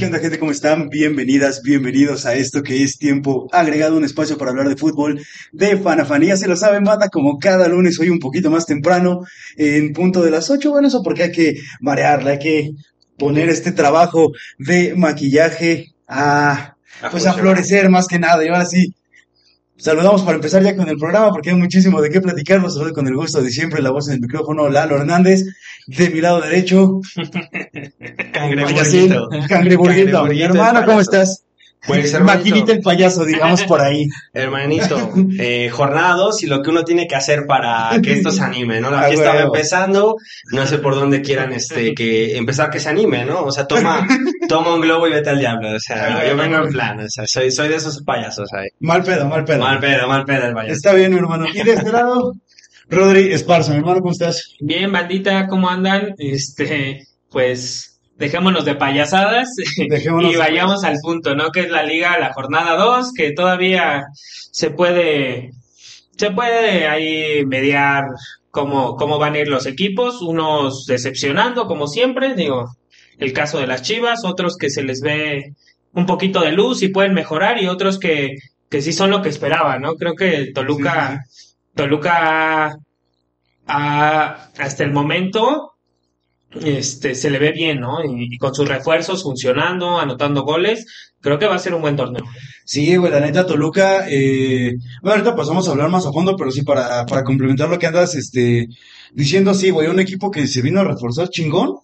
¿Y qué onda gente? ¿Cómo están? Bienvenidas, bienvenidos a esto que es tiempo agregado, un espacio para hablar de fútbol, de fanafanía, se lo saben, banda, como cada lunes, hoy un poquito más temprano, en punto de las 8, bueno, eso porque hay que variarla, hay que poner este trabajo de maquillaje a, pues a florecer más que nada, y ahora sí, Saludamos para empezar ya con el programa porque hay muchísimo de qué platicar. Los saludo con el gusto de siempre, la voz en el micrófono, Lalo Hernández. De mi lado derecho, Cangreburguito. Cangreburguito. Mi hermano, ¿cómo estás? Pues. Maquinita el payaso, digamos por ahí. Hermanito, eh, jornada 2 y lo que uno tiene que hacer para que esto se anime, ¿no? La fiesta va empezando, no sé por dónde quieran este que empezar que se anime, ¿no? O sea, toma, toma un globo y vete al diablo, o sea, yo vengo en plan, o sea, soy, soy de esos payasos ahí. Mal pedo, mal pedo. Mal pedo, mal pedo el payaso. Está bien, hermano. Y de este lado, Rodri Esparza, mi hermano, ¿cómo estás? Bien, bandita, ¿cómo andan? Este, pues dejémonos de payasadas Dejémonos y vayamos al punto, ¿no? Que es la liga, la jornada 2, que todavía se puede, se puede ahí mediar cómo, cómo van a ir los equipos, unos decepcionando como siempre, digo, el caso de las Chivas, otros que se les ve un poquito de luz y pueden mejorar y otros que, que sí son lo que esperaban, ¿no? Creo que Toluca, Toluca hasta el momento este se le ve bien, ¿no? Y, y con sus refuerzos funcionando, anotando goles, creo que va a ser un buen torneo. Sí, güey, la neta, Toluca, eh, bueno, ahorita pasamos a hablar más a fondo, pero sí, para, para complementar lo que andas, este, diciendo, sí, güey, un equipo que se vino a reforzar chingón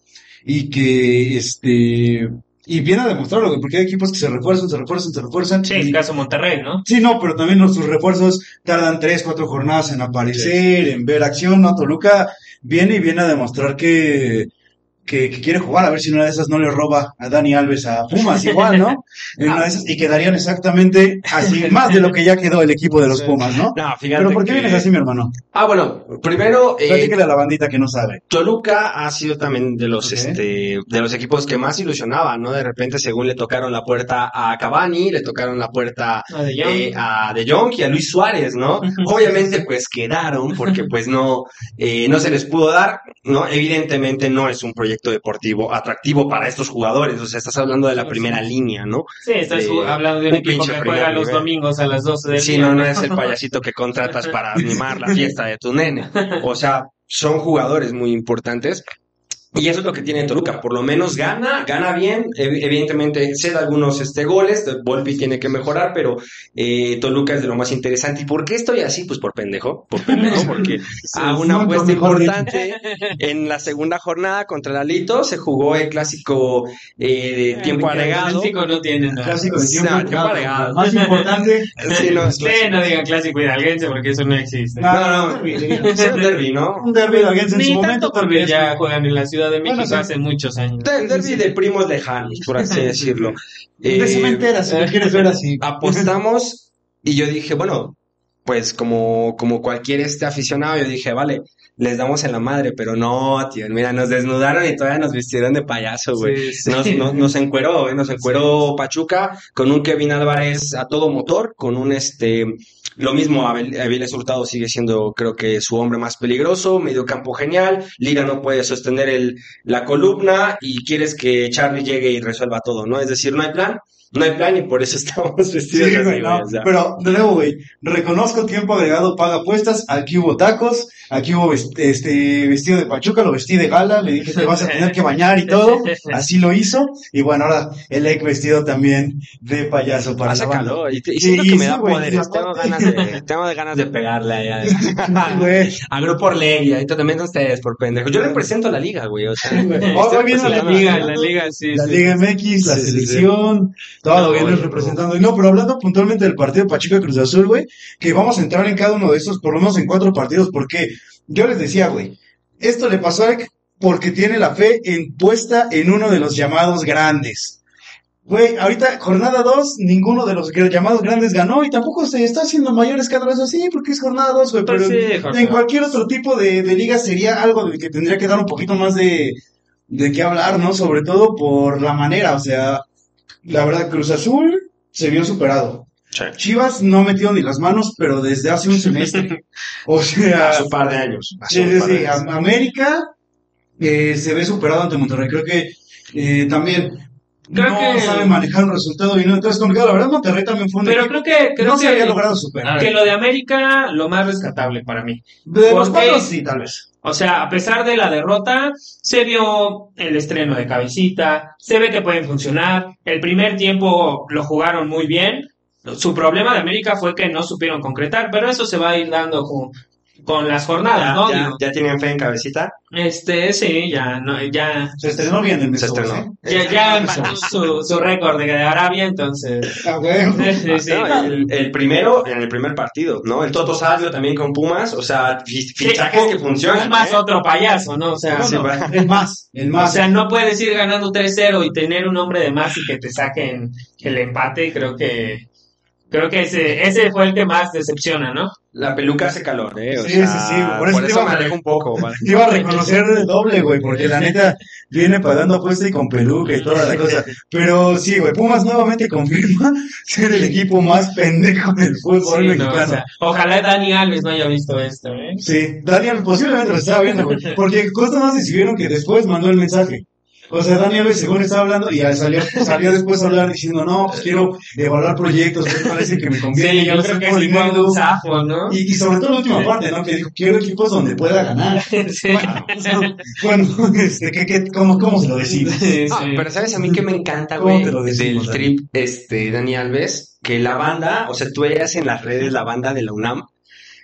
y que, este, y viene a demostrarlo, güey, porque hay equipos que se refuerzan, se refuerzan, se refuerzan. Sí, y- el caso Monterrey, ¿no? Sí, no, pero también nuestros refuerzos tardan tres, cuatro jornadas en aparecer, en ver acción, ¿no? Toluca viene y viene a demostrar que, que, que quiere jugar, a ver si una de esas no le roba a Dani Alves a Pumas, igual, ¿no? En una de esas, y quedarían exactamente así, más de lo que ya quedó el equipo de los Pumas, ¿no? No, fíjate Pero ¿por qué que- vienes así, mi hermano? Ah, bueno, primero, eh, a la bandita que no sabe. Toluca ha sido también de los este de los equipos que más ilusionaban, ¿no? De repente, según le tocaron la puerta a Cavani, le tocaron la puerta A De Jong. eh, a De Jong y a Luis Suárez, ¿no? Obviamente, pues quedaron porque pues no eh, no se les pudo dar, ¿no? Evidentemente no es un proyecto deportivo atractivo para estos jugadores, o sea, estás hablando de la primera línea, ¿no? Sí, estás Eh, hablando de un un equipo que juega los nivel. domingos a las 12 del Sí, día. no, no es el payasito que contratas para animar la fiesta de tu nene. O sea, son jugadores muy importantes. Y eso es lo que tiene Toluca, por lo menos gana, gana bien, ev- evidentemente cede algunos este, goles, Volpi tiene que mejorar, pero eh, Toluca es de lo más interesante. ¿Y por qué estoy así? Pues por pendejo, por pendejo, porque a una apuesta importante en la segunda jornada contra el Alito se jugó el clásico eh, de tiempo agregado. clásico no tiene nada. Clásico de Sí, tiempo, tiempo agregado. Más importante. Sí, no, es Sí, no digan clásico hidalguense porque eso no existe. No, No, no, un derbi, diría. es un derbi, ¿no? Un derbi hidalguense en su momento, porque ya juegan en la Ciudad de México Bueno, sí. hace muchos años. El derby de primos lejanos, por así decirlo. De Eh, cementera, si lo quieres ver así. apostamos y yo dije, bueno, pues como, como cualquier este aficionado, yo dije, vale, les damos en la madre, pero no, tío, mira, nos desnudaron y todavía nos vistieron de payaso, güey. Sí, sí. Nos, nos, nos encueró, güey, nos encueró Pachuca con un Kevin Álvarez a todo motor, con un este, lo mismo, Abel, Aviles Hurtado sigue siendo, creo que su hombre más peligroso, medio campo genial, Lira no puede sostener el, la columna y quieres que Charlie llegue y resuelva todo, ¿no? Es decir, no hay plan, no hay plan y por eso estamos vestidos Sí, así, güey, güey, no. o sea. Pero, de nuevo, güey, reconozco tiempo agregado, paga apuestas, aquí hubo tacos, aquí hubo vest- este vestido de Pachuca, lo vestí de gala, le dije te vas a tener que bañar y todo, así lo hizo, y bueno, ahora el egg vestido también de payaso para Hace la banda. calor y, te- y Sí, que me sí, da güey, poderes. y Tengo ganas de, tengo ganas de pegarle ahí a, Grupo Orlegui, ahí también ustedes por pendejo. Yo represento a la liga, güey, o sea. Hoy viene la liga, la liga, sí, la sí. Liga MX, la Sí, sí, sí. selección, todo No, vienes representando. Y no, pero hablando puntualmente del partido de Pachuca Cruz Azul, güey, que vamos a entrar en cada uno de estos, por lo menos en cuatro partidos, porque yo les decía, güey, esto le pasó a Ek porque tiene la fe en, puesta en uno de los llamados grandes. Güey, ahorita jornada 2, ninguno de los llamados grandes ganó y tampoco se está haciendo mayores cada vez así porque es jornada 2, güey. Pero Pues sí, en- cualquier otro tipo de, de liga sería algo de que tendría que dar un poquito más de, de qué hablar, ¿no? Sobre todo por la manera, o sea, la verdad, Cruz Azul se vio superado. Chivas no metió ni las manos, pero desde hace un semestre. O sea, Hace un par de años. Sí, sí, sí. América eh, se ve superado ante Monterrey. Creo que eh, también Creo no que- sabe manejar un resultado bien. Entonces, complicado. La verdad, Monterrey también fue un Pero creo que, que creo no se había logrado superar. que lo de América, lo más rescatable para mí. De los cuatro, sí, tal vez. O sea, a pesar de la derrota, se vio el estreno de Cabecita, se ve que pueden funcionar. El primer tiempo lo jugaron muy bien. Su problema de América fue que no supieron concretar, pero eso se va a ir dando con, las jornadas, ¿Ya, ¿no? ya, tienen fe en cabecita? Este, sí, ya, no, ya, Se estrenó bien el. Se estrenó. ¿eh? ya, ya empató su, su récord de Arabia, entonces. Ah. Sí, sí. No, el, el primero, en el primer partido, ¿no? El Toto Salvio también con Pumas, o sea, fi- fichajes Sí, que funcionan. más ¿eh? otro payaso, ¿no? O sea, No, el más, el O más. sea, no puedes ir ganando 3-0 y tener un hombre de más y que te saquen el empate. Creo que creo que ese ese fue el que más decepciona, ¿no? La peluca hace calor, ¿eh? O Sí, sea, sí, sí, por eso te iba me a- alejo un poco. ¿vale? Te iba a reconocer el doble, güey, porque la neta viene pagando apuesta y con peluca y toda la cosa. Pero sí, güey, Pumas nuevamente confirma ser el equipo más pendejo del fútbol Sí, no, mexicano. o sea, ojalá Dani Alves no haya visto esto, ¿eh? Sí, Daniel posiblemente lo estaba viendo, güey. Porque justo más decidieron que después mandó el mensaje. O sea, Daniel según estaba hablando y salió, salió después a hablar diciendo, no, pues quiero evaluar proyectos, me parece que me conviene, Sí, yo no creo que dinero. un zafo, ¿no? Y, y sobre todo la última parte, ¿no? Que dijo, quiero equipos donde pueda ganar. Sí. Bueno, este, ¿qué, qué, cómo, ¿cómo se lo decimos? Sí, Ah, pero ¿sabes a mí que me encanta, ¿Cómo güey? Del Dani? trip, este, Dani Alves, que la banda, o sea, tú veías en las redes la banda de la UNAM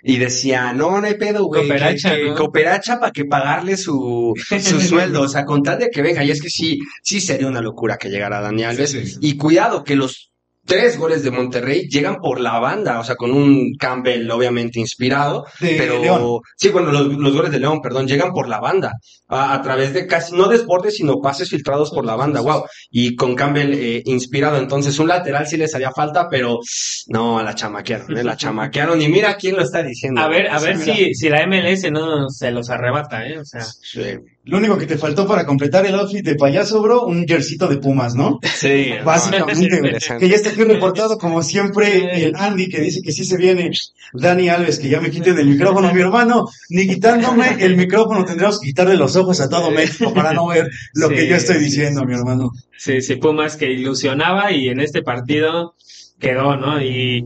y decía, no, no hay pedo, güey. Cooperacha, que-. Cooperacha para que pagarle su, su sueldo, o sea, con tal de que venga. Y es que sí, sí sería una locura que llegara Dani Alves. Sí, sí, sí. Y cuidado, que los tres goles de Monterrey llegan por la banda, o sea, con un Campbell obviamente inspirado, De pero León. sí, bueno, los, los goles de León, perdón, llegan por la banda, a, a través de casi, no desbordes, sino pases filtrados por la banda, wow, y con Campbell eh, inspirado, entonces un lateral sí les haría falta, pero no, la chamaquearon, ¿eh? la chamaquearon, y mira quién lo está diciendo. A ver, a ver si, si la MLS no se los arrebata, ¿eh? O sea, Sí, Lo único que te faltó para completar el outfit de payaso, bro, un jerseycito de Pumas, ¿no? sí Básicamente. Que ya está aquí reportado, como siempre, el Andy que dice que sí se viene. Dani Alves, que ya me quiten el micrófono, mi hermano. Ni quitándome el micrófono tendremos que quitarle los ojos a todo México para no ver lo Sí, que yo estoy diciendo, sí, mi hermano. sí, sí, Pumas que ilusionaba y en este partido quedó, ¿no? Y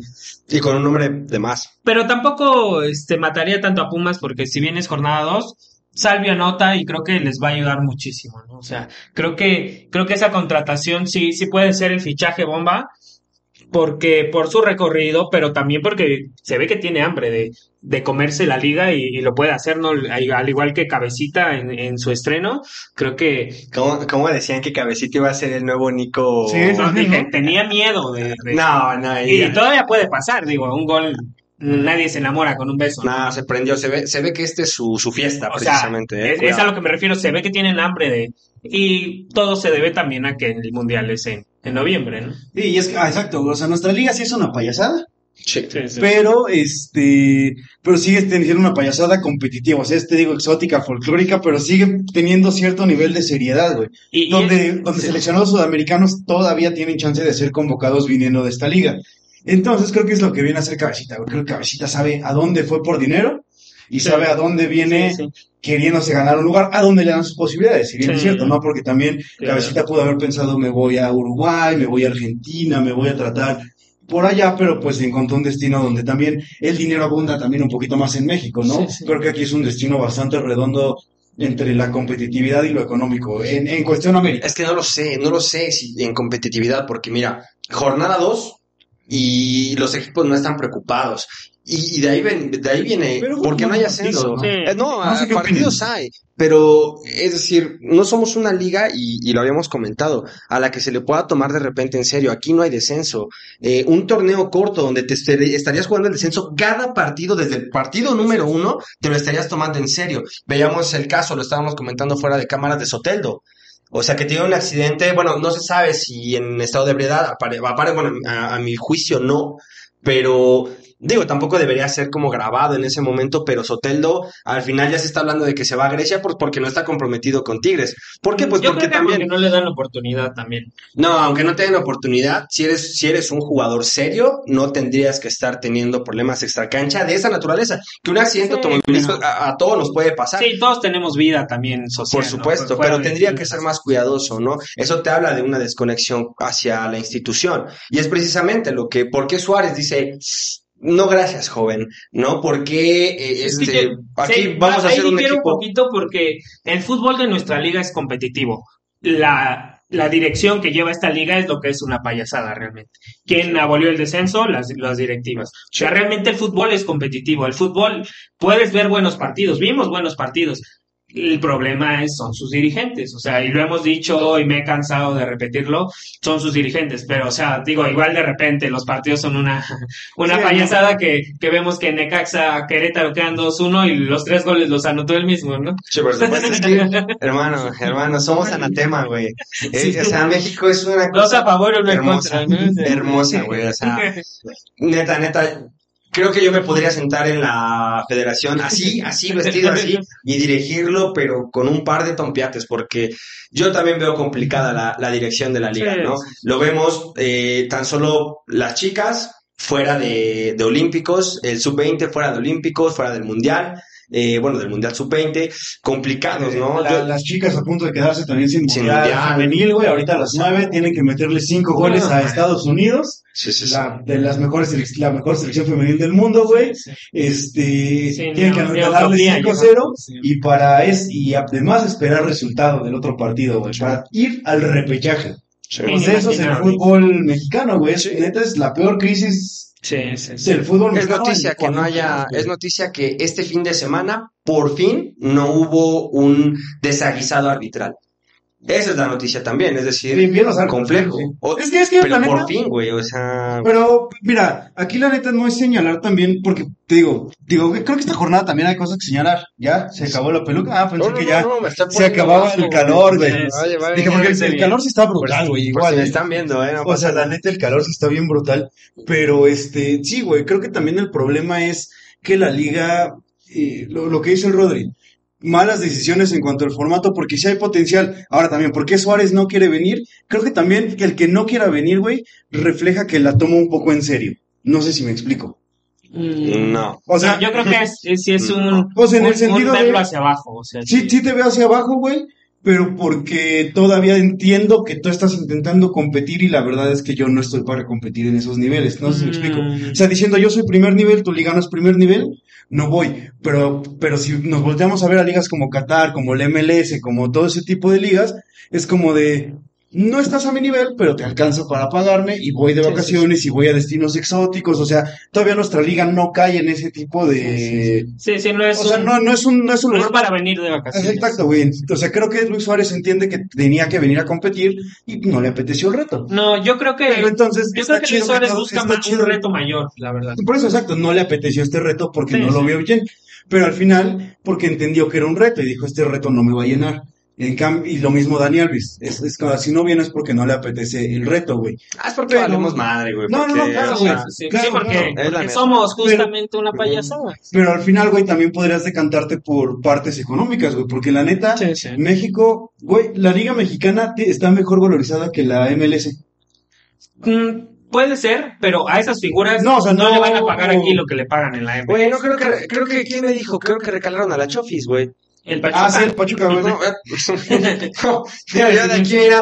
Y con un nombre de más. Pero tampoco este, mataría tanto a Pumas porque si bien es jornada 2, Salvio anota y creo que les va a ayudar muchísimo, ¿no? O sea, creo que, creo que esa contratación sí, sí puede ser el fichaje bomba porque por su recorrido, pero también porque se ve que tiene hambre de, de comerse la liga y, y lo puede hacer, ¿no? Al igual que Cabecita en, en su estreno, creo que ¿Cómo, cómo decían que Cabecita iba a ser el nuevo Nico? Sí, tenía miedo de, de- No, no, y ya- todavía puede pasar, digo, un gol, nadie se enamora con un beso. ¿no? No, se prendió, se ve, se ve que este es su, su fiesta, O sea, precisamente. eh, es, a lo que me refiero, se ve que tienen hambre de... Y todo se debe también a que el Mundial es en, en noviembre, ¿no? Sí, y es que, ah, exacto, o sea, nuestra liga sí es una payasada, Sí. pero este, pero sigue teniendo una payasada competitiva, o sea, es, te digo, exótica, folclórica, pero sigue teniendo cierto nivel de seriedad, güey. Y, y donde, es- donde sí. seleccionados sudamericanos todavía tienen chance de ser convocados viniendo de esta liga. Entonces creo que es lo que viene a hacer Cabecita, güey. Creo que Cabecita sabe a dónde fue por dinero y Sí. sabe a dónde viene Sí, sí. queriéndose ganar un lugar, a dónde le dan sus posibilidades, si bien es cierto, ¿no? Porque también. Cabecita pudo haber pensado, me voy a Uruguay, me voy a Argentina, me voy a tratar por allá, pero pues encontró un destino donde también el dinero abunda también un poquito más en México, ¿no? Sí, sí. Creo que aquí es un destino bastante redondo entre la competitividad y lo económico, en, en cuestión América. Es que no lo sé, no lo sé si en competitividad, porque mira, jornada 2 y los equipos no están preocupados. Y, y de ahí ven, de ahí viene, Pero porque no hay ascenso. Eh, no, No sé qué partidos opinan. hay, pero es decir, no somos una liga y, y lo habíamos comentado, a la que se le pueda tomar de repente en serio. Aquí no hay descenso. Eh, un torneo corto donde te estar- estarías jugando el descenso, cada partido, desde el partido número uno, te lo estarías tomando en serio. Veíamos el caso, lo estábamos comentando fuera de cámaras de Soteldo. O sea, que tiene un accidente, bueno, no se sabe si en estado de ebriedad, apare, apare- bueno, a, a mi juicio no, pero digo, tampoco debería ser como grabado en ese momento, pero Soteldo al final ya se está hablando de que se va a Grecia por, porque no está comprometido con Tigres. ¿Por qué? Pues Yo porque creo que también... porque no le dan la oportunidad también. No, aunque no te den oportunidad, si eres, si eres un jugador serio, no tendrías que estar teniendo problemas extracancha de esa naturaleza. Que un accidente Sí, automovilístico a, a todos nos puede pasar. Sí, todos tenemos vida también social. Por supuesto, pero tendría que ser más cuidadoso, ¿no? Eso te habla de una desconexión hacia la institución. Y es precisamente lo que, ¿por qué Suárez dice, no gracias, joven? ¿No? Porque eh, que este, aquí sí, vamos a hacer un equipo. un poquito porque el fútbol de nuestra liga es competitivo. La, la dirección que lleva esta liga es lo que es una payasada realmente. ¿Quién abolió el descenso? Las, las directivas. O sea, realmente el fútbol es competitivo. El fútbol, puedes ver buenos partidos, vimos buenos partidos. El problema es, son sus dirigentes, o sea, y lo hemos dicho y me he cansado de repetirlo, son sus dirigentes, pero, o sea, digo, igual de repente los partidos son una, una Sí, payasada que, que vemos que Necaxa, Querétaro quedan 2-1 y los tres goles los anotó él mismo, ¿no? Sí, por supuesto, es que, hermano, hermano, somos anatema, güey. Eh, o sea, México es una Dos cosa a favor y uno en hermosa, contra, ¿no? hermosa, güey. O sea, neta, neta, creo que yo me podría sentar en la federación así, así, vestido así, y dirigirlo, pero con un par de tompiates, porque yo también veo complicada la, la dirección de la liga, Sí, ¿no? Lo vemos eh, tan solo las chicas fuera de, de Olímpicos, el sub-20 fuera de Olímpicos, fuera del Mundial. Eh, bueno, del Mundial Sub-20, complicados, ¿no? La- Yo- las chicas a punto de quedarse también sin, Sin mundial, mundial. femenil, güey. Ahorita a las nueve tienen que meterle cinco goles a Estados Unidos. sí, sí, sí. La, de las mejores la mejor selección femenil del mundo, güey. Sí, Este, Sí, tienen no, que utopía, 5-0 sí. y para es, y además esperar resultado del otro partido, güey, para ir al repechaje. Sí. Pues eso es el fútbol mexicano, güey. Neta es la peor crisis Sí, sí, sí. del fútbol Es noticia que no haya, es noticia que este fin de semana, por fin, no hubo un desaguisado arbitral. Esa es la noticia también, es decir, complejo. sí. O- Es que, es que, pero neta, por fin, güey, o sea, Pero, mira, aquí la neta no es señalar también, porque te digo, digo, creo que esta jornada también hay cosas que señalar. Ya, se acabó la peluca. Ah, pensé No, no, que ya no, se acababa bajo, el calor, güey. Dije, porque el, calor sí está brutal, güey, igual. si me eh. están viendo, eh, O sea, la neta, el calor sí está bien brutal. Pero, este, sí, güey, creo que también el problema es que la liga, eh, lo, lo que dice el Rodri, malas decisiones en cuanto al formato, porque sí hay potencial. Ahora también, ¿por qué Suárez no quiere venir? Creo que también que el que no quiera venir, güey, refleja que la toma un poco en serio. No sé si me explico. Mm, No. O sea, yo creo que es, es- sí es un, O sea, en el un- sentido un de- hacia abajo. O sea, Sí, sí te veo hacia abajo, güey, pero porque todavía entiendo que tú estás intentando competir y la verdad es que yo no estoy para competir en esos niveles, no sé si me explico. Mm. O sea, diciendo yo soy primer nivel, tu liga no es primer nivel, no voy. Pero, pero si nos volteamos a ver a ligas como Qatar, como el MLS, como todo ese tipo de ligas, es como de, no estás a mi nivel, pero te alcanza para pagarme y voy de vacaciones y voy a destinos exóticos. O sea, todavía nuestra liga no cae en ese tipo de... Sí, sí, no es, O sea, un- no, no es un, no es un lugar para venir de vacaciones. Exacto, güey. O sea, creo que Luis Suárez entiende que tenía que venir a competir y no le apeteció el reto. No, yo creo que, Pero entonces, yo creo que Luis Suárez busca más un reto mayor, la verdad. Por eso, exacto, no le apeteció este reto porque Sí, no lo vio bien. Pero al final, porque entendió que era un reto y dijo, este reto no me va a llenar. En cambio, y lo mismo Dani Alves. Es, es como, si no vienes porque no le apetece el reto, güey. Ah, es porque Pero- valemos madre, güey. No, no, no, claro, o güey. sea, Sí, sí, claro, sí, porque, claro. Es somos justamente una payasada. Pero al final, güey, también podrías decantarte por partes económicas, güey. Porque la neta, Sí, sí. México, güey, la liga mexicana está mejor valorizada que la MLS. Mm, puede ser, pero a esas figuras No, o sea, no- le van a pagar aquí lo que le pagan en la M. Güey, no creo que, creo que, ¿quién me dijo? Creo que recalaron a la Chofis, güey. El Pachuca. Ah, sí, el Pachuca. No, no, mira, yo de aquí era,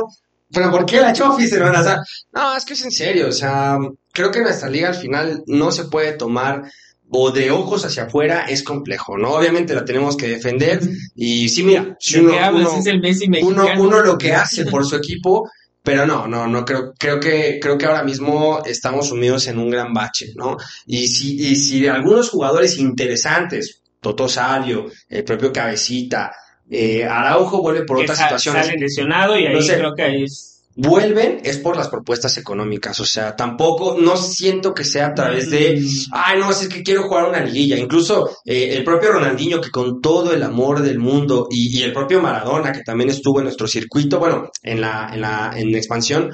pero ¿por qué la Chofis, hermana? O sea, no, es que es en serio, o sea, creo que nuestra liga al final no se puede tomar o de ojos hacia afuera es complejo, ¿no? Obviamente la tenemos que defender y sí, mira, si ¿De uno, uno- es el Messi uno, mexicano. uno lo que hace por su equipo, pero no, no, no creo, creo que, creo que ahora mismo estamos sumidos en un gran bache, ¿no? Y si, y si algunos jugadores interesantes, Toto Salio, el propio Cabecita, eh, Araujo vuelve por otras situaciones, Sale lesionado y ahí sé. creo que ahí es... vuelven es por las propuestas económicas, o sea, tampoco, no siento que sea a través de, Mm. ay, no, es que quiero jugar una liguilla. Incluso eh, el propio Ronaldinho, que con todo el amor del mundo, y, y el propio Maradona, que también estuvo en nuestro circuito, bueno, en la, en la, en la expansión,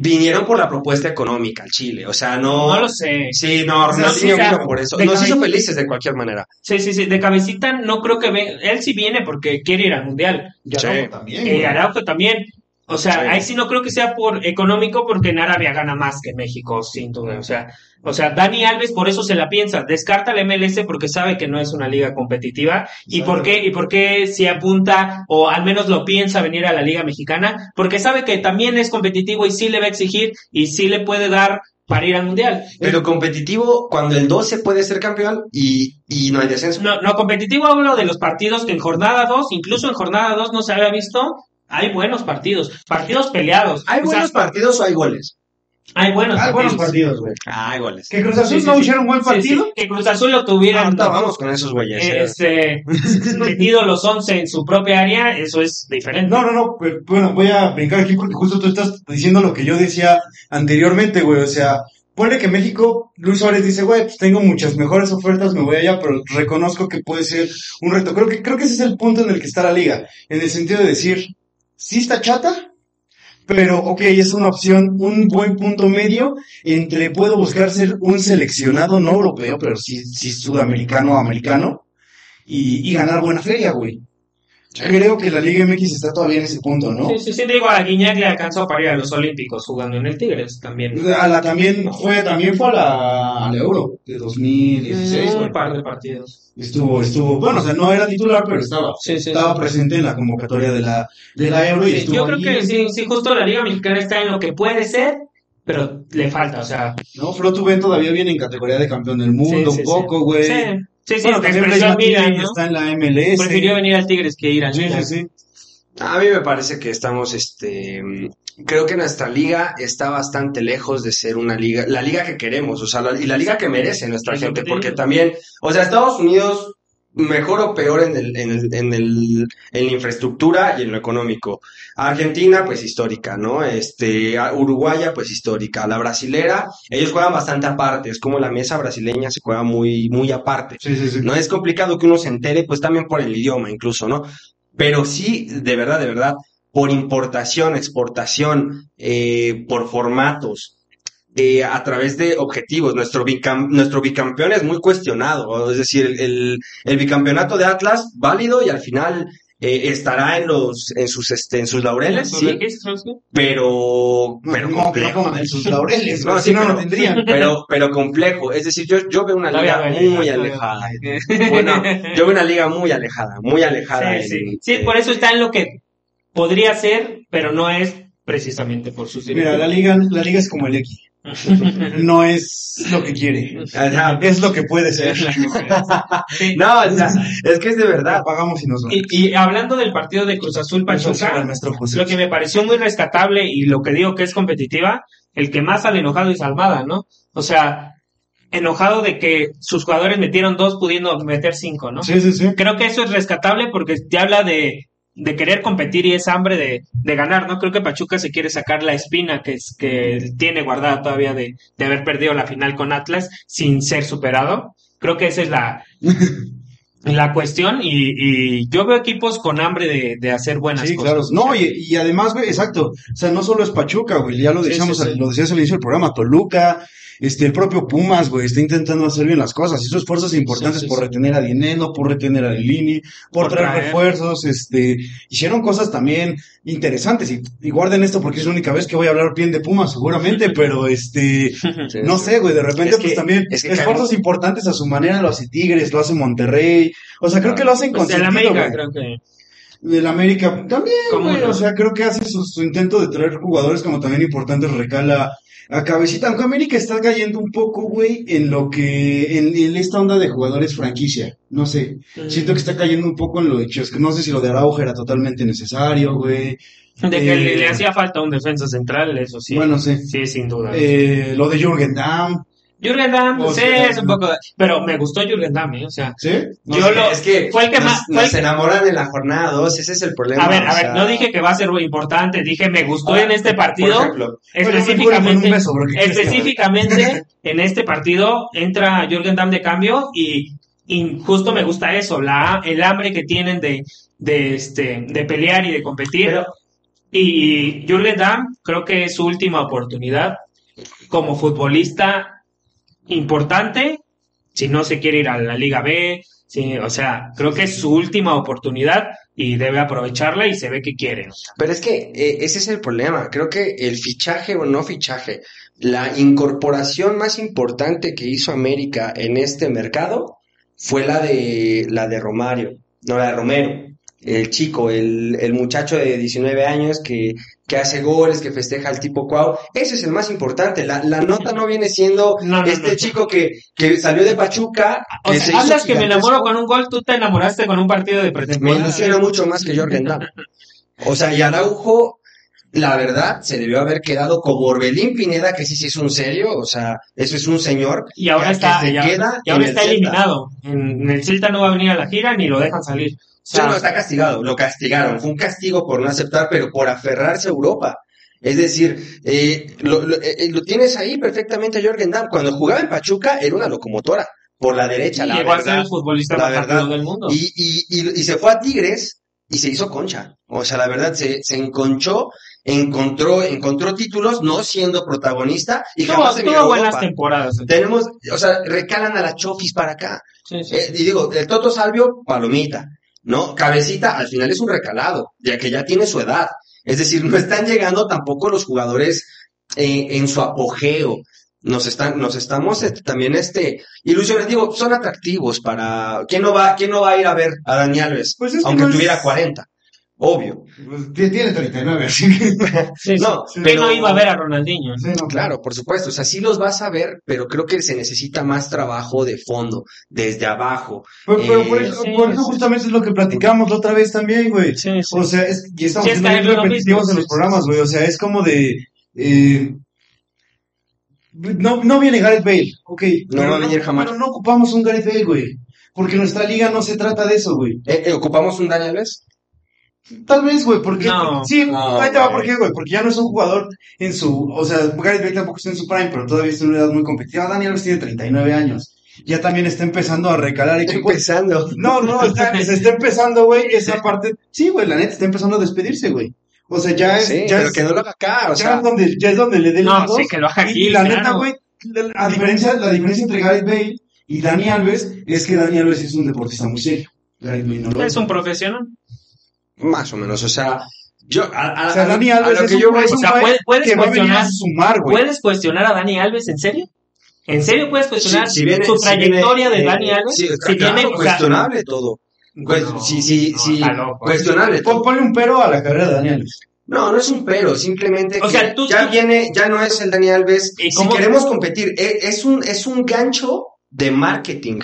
vinieron por la propuesta económica al Chile. O sea, no. No lo sé. Sí, no, O sea, Ronaldinho sí, vino por eso. Nos hizo felices de cualquier manera. Sí, sí, sí. De cabecita no creo que ve. Él sí viene porque quiere ir al mundial. Sí. no, también, Eh. Araujo también. O sea, ahí sí no creo que sea por económico porque en Arabia gana más que México, sin duda. O sea, o sea, Dani Alves por eso se la piensa. Descarta el MLS porque sabe que no es una liga competitiva. ¿Y por qué? ¿Y por qué si apunta o al menos lo piensa venir a la liga mexicana? Porque sabe que también es competitivo y sí le va a exigir y sí le puede dar para ir al mundial. Pero competitivo cuando el 12 puede ser campeón y, y no hay descenso. No, no, competitivo hablo de los partidos que en jornada 2, incluso en jornada 2 no se había visto. Hay buenos partidos, partidos peleados. ¿Hay O sea, buenos partidos o hay goles? Hay buenos Hay buenos partidos. güey. Hay goles. Que Cruz Azul Sí, no sí. hicieron buen Sí, partido. sí, que Cruz Azul lo tuvieran Ahorita vamos con esos güeyes. eh, eh. este, metido los 11 en su propia área, eso es diferente. No, no, no, pero, bueno, voy a brincar aquí porque justo tú estás diciendo lo que yo decía anteriormente, güey, o sea, ponle que México, Luis Suárez dice, güey, pues tengo muchas mejores ofertas, me voy allá, pero reconozco que puede ser un reto. Creo que, creo que ese es el punto en el que está la liga, en el sentido de decir, sí está chata, pero ok, es una opción, un buen punto medio entre puedo buscar ser un seleccionado, no europeo, pero sí, sudamericano o americano, y, y ganar buena feria, güey. Creo que la Liga MX está todavía en ese punto, ¿no? Sí, sí, sí, digo, a Guiñac le alcanzó para ir a los Olímpicos jugando en el Tigres también. A la también fue, también fue a la, al Euro de 2016, un güey. par de partidos. Estuvo, estuvo, bueno, o sea, no era titular, pero estaba, Sí, sí, estaba sí. presente en la convocatoria de la, de la Euro y estuvo yo creo que sí, sí, justo la Liga Mexicana está en lo que puede ser, pero le falta, o sea. No, Flo Tubén todavía viene en categoría de campeón del mundo, un poco, güey. Sí, sí, sí, Bueno, Milan, Matuidi ¿no? está en la MLS. Prefirió venir al Tigres que ir al Sí, Milan. sí, sí. A mí me parece que estamos, este, creo que nuestra liga está bastante lejos de ser una liga, la liga que queremos, o sea, la- y la liga que merece nuestra gente, que te porque también, o sea, Estados Unidos, mejor o peor en el, en el, en el, en la infraestructura y en lo económico. Argentina, pues histórica, ¿no? Este, Uruguaya, pues histórica. La brasilera, ellos juegan bastante aparte, es como la mesa brasileña se juega muy, muy aparte. Sí, sí, sí. No es complicado que uno se entere, pues también por el idioma incluso, ¿no? Pero sí, de verdad, de verdad, por importación, exportación, eh, por formatos, eh, a través de objetivos. Nuestro, bicam- nuestro bicampeón es muy cuestionado, es decir, el, el, el bicampeonato de Atlas, válido y al final eh, estará en los, en sus, este, en sus laureles, sí, pero, pero no, no, complejo. en sus laureles, No, sí, si no, no pero- tendrían. Pero, pero complejo. Es decir, yo, yo veo una liga muy alejada. Bueno, yo veo una liga muy alejada, muy alejada. Sí, sí. en- Sí, eh, por eso está en lo que podría ser, pero no es precisamente por sus Mira, la liga, la liga es como el X. No es lo que quiere. Ajá. Es lo que puede ser. Sí. No, o sea, es que es de verdad. Apagamos y nos vamos. Y, y hablando del partido de Cruz Azul Pachuca, lo que me pareció muy rescatable y lo que digo que es competitiva, el que más sale enojado es Almada, ¿no? O sea, enojado de que sus jugadores metieron dos pudiendo meter cinco, ¿no? Sí, sí, sí. Creo que eso es rescatable porque te habla de, de querer competir y esa hambre de, de ganar, ¿no? Creo que Pachuca se quiere sacar la espina que, es, que tiene guardada todavía de, de haber perdido la final con Atlas sin ser superado. Creo que esa es la, la cuestión y, y yo veo equipos con hambre de, de hacer buenas Sí, cosas. claro. No, y, y además, güey, exacto. O sea, no solo es Pachuca, güey, ya lo decíamos, sí, lo decías al inicio del programa, Toluca, este, el propio Pumas, güey, está intentando hacer bien las cosas. Hizo esfuerzos importantes Sí, sí, por sí. retener a Dineno, por retener a Lini, por, Por traer traer. refuerzos, este, hicieron cosas también interesantes. Y, y guarden esto porque es la única vez que voy a hablar bien de Pumas, seguramente, pero este, Sí, no sí. sé, güey, de repente, Es pues que- también, es que esfuerzos importantes a su manera, lo hace Tigres, lo hace Monterrey. O sea, creo que lo hacen con Pues América güey. creo que... Del América también, ¿Cómo güey, no? o sea, creo que hace su, su intento de traer jugadores como también importantes recala a cabecita, aunque América está cayendo un poco, güey, en lo que, en, en esta onda de jugadores franquicia, no sé, siento que está cayendo un poco en lo de que no sé si lo de Araujo era totalmente necesario, güey, De que Eh, le, le hacía falta un defensa central, eso sí. bueno, sí, Sí, sin duda. eh, lo de Jürgen Damm, Jürgen Damm, o sí, es un poco... Pero me gustó Jürgen Damm, ¿eh? O sea... ¿sí? No Yo lo- es que fue el que nos, más- fue nos el que- enamoran en la jornada 2, ese es el problema. A ver, a ver, sea, no dije que va a ser muy importante, dije me gustó ahora, en este por partido, ejemplo, juro, con específicamente, beso, específicamente en este partido entra Jürgen Damm de cambio y, y justo me gusta eso, la, el hambre que tienen de, de, este, de pelear y de competir. Pero- Y Jürgen Damm creo que es su última oportunidad como futbolista importante, si no se quiere ir a la Liga B, sí, o sea, creo que es su última oportunidad y debe aprovecharla y se ve que quiere. Pero es que eh, ese es el problema. Creo que el fichaje o no fichaje, la incorporación más importante que hizo América en este mercado fue la de la de Romario, no la de Romero. El chico, el, el muchacho de 19 años que, que hace goles, que festeja al tipo Cuau. Ese es el más importante. La, la nota no viene siendo No, no, este no. que, que salió de Pachuca. O que se sea, hablas que me enamoro con un gol, tú te enamoraste con un partido de Me pretemporada. ilusiona mucho más que Jorgen Damm. O sea, y Araujo, la verdad, se debió haber quedado como Orbelín Pineda, que sí, sí es un serio, o sea, eso es un señor. Y ahora que está, se ya- queda y ahora el está eliminado. En, en el Celta no va a venir a la gira ni lo dejan salir. Sea, no, está castigado, lo castigaron. Fue un castigo por no aceptar, pero por aferrarse a Europa. Es decir, eh, lo, lo- eh, lo tienes ahí perfectamente a Jorgen Damm. Cuando jugaba en Pachuca era una locomotora, por la derecha, y la llegó a ser verdad. el futbolista la más verdad. del mundo. Y, y, y, y se fue a Tigres y se hizo concha. O sea, la verdad, se, se enconchó, encontró, encontró títulos no siendo protagonista y tuvo jamás se miró buenas Europa. temporadas. Tenemos, o sea, recalan a la Chofis para acá. Sí, sí. Eh, y digo, el Toto Salvio, palomita, ¿no? Cabecita, al final es un recalado, ya que ya tiene su edad. Es decir, no están llegando tampoco los jugadores eh, en su apogeo. Nos están, nos estamos este, también este, ilusionando, digo, son atractivos para, ¿quién no va, quién no va a ir a ver a Dani Alves? Pues es que aunque no es- tuviera 40. Obvio. Pues, tiene tiene 39, así que... Sí. No, ¿Quién pero- no iba a ver a Ronaldinho. Sí, no, Claro, por supuesto. O sea, sí los vas a ver, pero creo que se necesita más trabajo de fondo, desde abajo. Pero, pero por, Eh, eso, sí, por eso sí. justamente es lo que platicamos la otra vez también, güey. Sí, sí. O sea, es, y estamos Sí, es siendo bien lo repetitivos mismo, en los programas, güey. O sea, es como de... eh, no, no viene Gareth Bale, ok. No va a venir jamás. Pero no ocupamos un Gareth Bale, güey. Porque nuestra liga no se trata de eso, güey. Eh, ¿Ocupamos un Dani Alves? Tal vez, güey, porque... No, sí, no, ahí te va. ¿por qué, güey? Porque ya no es un jugador en su... O sea, Gareth Bale tampoco está en su prime, pero todavía está en una edad muy competitiva. Dani Alves tiene 39 años. Ya también está empezando a recalar equipos. Empezando. No, no, está, se está empezando, güey, esa parte. Sí, güey, la neta está empezando a despedirse, güey. O sea, ya es, Sí, ya pero es, que no lo haga acá, o ya sea, es donde, ya es donde le dé No, los dos. sí, que lo haga aquí, Y la claro. neta, güey, la- a diferencia, la diferencia entre Gareth Bale y Dani Alves es que Dani Alves es un deportista muy serio. Gareth Bale no lo Es un profesional. Más o menos, o sea, yo, a, O sea, lo que un, yo voy- es o un sea, puede- puedes que va a cuestionar- sumar, güey. ¿Puedes cuestionar a Dani Alves? ¿En serio? ¿En serio puedes cuestionar si- si viene- su si viene, trayectoria de eh, Dani Alves? Sí, si claro, tiene, o sea, cuestionable todo. Pues, no, sí, sí, no, sí, está loco. cuestionable todo. Ponle un pero a la carrera de Dani Alves. No, no es un pero, simplemente O sea, tú- ya tú- viene, ya no es el Dani Alves. ¿Y Si queremos competir, e- es un, es un gancho de marketing.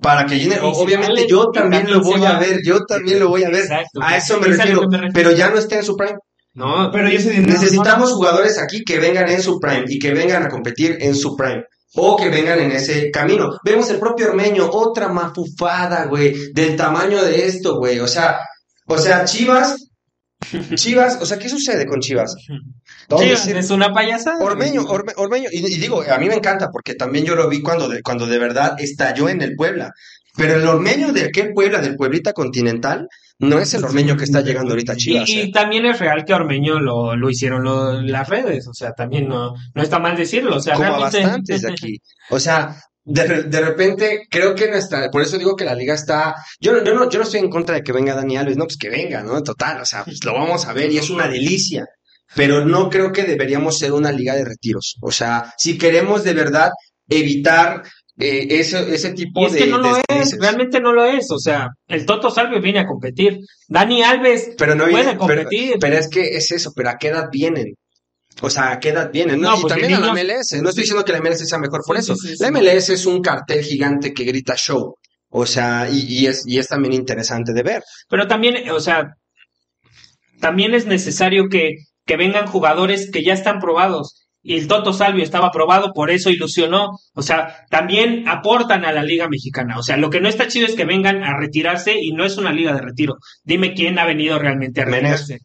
Para que llene, obviamente sale, yo también lo voy a ver, yo también lo voy a ver. Exacto. A eso me refiero, que me refiero. pero ya no está en su prime. No, Pero se dinero. Necesitamos jugadores aquí que vengan en su prime y que vengan a competir en su prime. O que vengan en ese camino. Vemos el propio Ormeño, otra mafufada, güey, del tamaño de esto, güey. O sea, o sea, Chivas, Chivas, o sea, ¿qué sucede con Chivas? Decir- es una payasada. Ormeño, Orme- Ormeño, y, y digo, a mí me encanta porque también yo lo vi cuando de, cuando de verdad estalló en el Puebla. Pero el Ormeño de aquel Puebla, del Pueblita Continental, no es el Ormeño que está llegando ahorita a Chivas. Y, ¿eh? y también es real que Ormeño lo, lo hicieron lo- las redes, o sea, también no, no está mal decirlo, o sea, como realmente... bastantes de aquí. O sea, de, de repente creo que nuestra, por eso digo que la liga está, yo, no- yo no, yo no estoy en contra de que venga Dani Alves, no, pues que venga, ¿no? Total, o sea, pues lo vamos a ver y es una delicia. Pero no creo que deberíamos ser una liga de retiros. O sea, si queremos de verdad evitar eh, ese, ese tipo Y es de que no lo es, realmente no lo es, o sea, el Toto Salvio viene a competir, Dani Alves Pero no puede viene- pero, competir. pero es que es eso, pero ¿a qué edad vienen? O sea, ¿a qué edad vienen? No, No, y pues también a la MLS. No estoy diciendo que la MLS sea mejor por Sí, eso. sí, sí, la. MLS es un cartel gigante que grita show. O sea, y, y es, y es también interesante de ver. Pero también, o sea, también es necesario que, que vengan jugadores que ya están probados. Y el Toto Salvio estaba probado, por eso ilusionó. O sea, también aportan a la Liga Mexicana. O sea, lo que no está chido es que vengan a retirarse y no es una liga de retiro. Dime quién ha venido realmente a retirarse.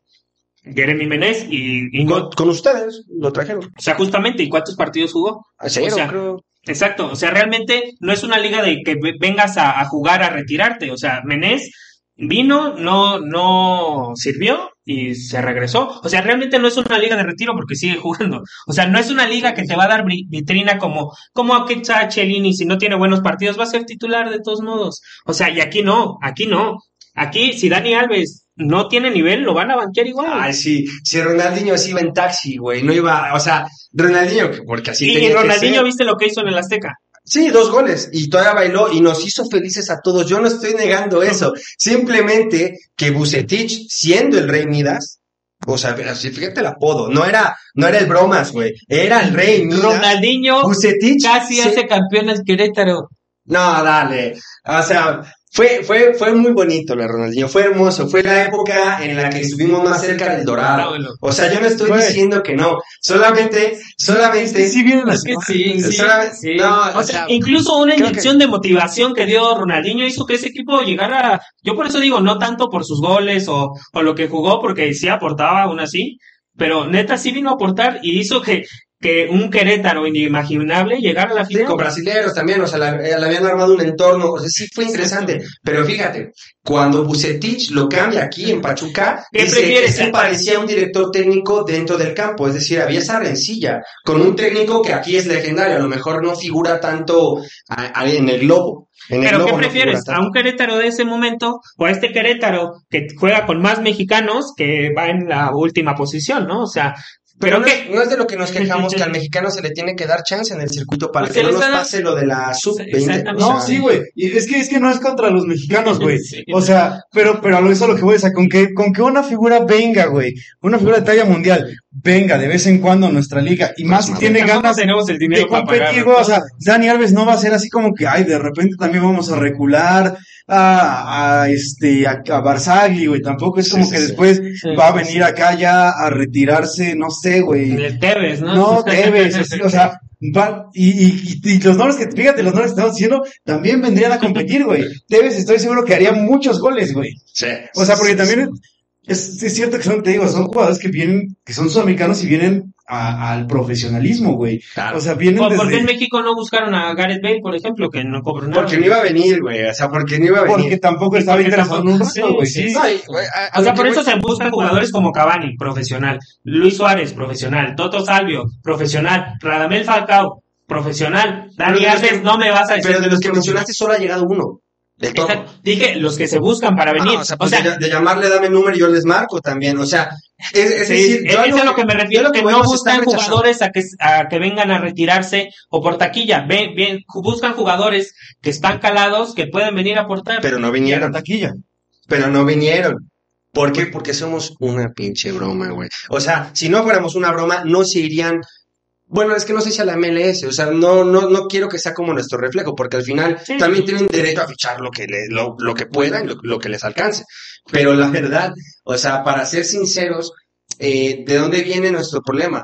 Jeremy Menez y, Con, con ustedes lo trajeron. o sea, justamente, ¿y cuántos partidos jugó? A cero, O sea, creo. Exacto, o sea, realmente no es una liga de que ve- vengas a, a jugar a retirarte, o sea, Menés vino, no, no sirvió y se regresó. O sea, realmente no es una liga de retiro porque sigue jugando. O sea, no es una liga que te va a dar vitrina como, como a Chelini, si no tiene buenos partidos, va a ser titular de todos modos. O sea, y aquí no, aquí no. Aquí, si Dani Alves no tiene nivel, lo van a banquear igual. Ay, sí, si Ronaldinho se iba en taxi, güey, no iba, o sea, Ronaldinho, porque así y, tenía Ronaldinho, ¿viste lo que hizo en el Azteca? Sí, dos goles. Y todavía bailó y nos hizo felices a todos. Yo no estoy negando eso. Simplemente que Bucetich, siendo el rey Midas, o sea, fíjate el apodo, no era, no era el bromas, güey, era el rey Midas. Ronaldinho Bucetich casi hace campeón al Querétaro. No, dale. O sea, fue, fue, fue muy bonito la Ronaldinho, fue hermoso, fue la época en la que estuvimos más cerca del dorado. O sea, yo no estoy diciendo que no, solamente, solamente. Sí, vienen es que sí, sí, No, o, sea, incluso una inyección de motivación que dio Ronaldinho hizo que ese equipo llegara, yo por eso digo, no tanto por sus goles o, o lo que jugó, porque sí aportaba aún así, pero neta sí vino a aportar y hizo que que un Querétaro inimaginable llegara a la final. con brasileños también, o sea, le habían armado un entorno, o sea, sí fue interesante. Pero fíjate, cuando Bucetich lo cambia aquí en Pachuca, dice que se parecía un director técnico dentro del campo, es decir, había esa rencilla con un técnico que aquí es legendario, a lo mejor no figura tanto en el globo. ¿Pero qué prefieres? ¿A un Querétaro de ese momento o a este Querétaro que juega con más mexicanos que va en la última posición, ¿no? O sea, pero no, es, no es de lo que nos quejamos que al mexicano se le tiene que dar chance en el circuito para pues que no nos pase lo de la sub-20. No, sí, güey. Y es que, es que no es contra los mexicanos, güey. O sea, pero, pero a lo eso lo que voy a decir, con que, con que una figura venga, güey, una figura de talla mundial, venga de vez en cuando a nuestra liga, y más si tiene ganas tenemos el dinero de competir, güey. O sea, Dani Alves no va a ser así como que, ay, de repente también vamos a recular, a, a este a, a Barzagli, güey. Tampoco es como que después va a venir acá ya a retirarse, no sé, güey. El Tevez, ¿no? No, Tevez, o sea, va, y, y, y, los nombres que, fíjate, los nombres que estamos diciendo también vendrían a competir, güey. Tevez estoy seguro que haría muchos goles, güey. Sí. O sea, porque también es, es, cierto que son, te digo, son jugadores que vienen, que son sudamericanos y vienen al profesionalismo, güey. Claro. O sea, vienen ¿Por, desde... ¿Por qué en México no buscaron a Gareth Bale, por ejemplo, que no cobró nada? Porque no iba a venir, güey. O sea, porque no iba a venir. Porque tampoco estaba interesado en un rato, güey. Sí, sí. o sea, por eso se buscan jugadores como Cavani, profesional. Luis Suárez, profesional. Toto Salvio, profesional. Radamel Falcao, profesional. Dani Alves, no me vas a decir. Pero de los que mencionaste solo ha llegado uno. De todo. Dije los que se buscan para venir. Ah, o sea, pues o sea de, de, llamarle dame número y yo les marco también. O sea, es, es sí, decir, es, es a lo que me refiero, que, que no buscan jugadores a que, a que vengan a retirarse o por taquilla. Ven, bien, buscan jugadores que están calados, que pueden venir a aportar. Pero no vinieron. taquilla. Pero no vinieron. ¿Por qué? Porque somos una pinche broma, güey. O sea, si no fuéramos una broma, no se irían bueno, es que no sé si a la MLS, o sea, no, no, no quiero que sea como nuestro reflejo, porque al final sí. también tienen derecho a fichar lo que, le, lo, lo que puedan, lo, lo, que les alcance. Pero la verdad, o sea, para ser sinceros, eh, ¿de dónde viene nuestro problema?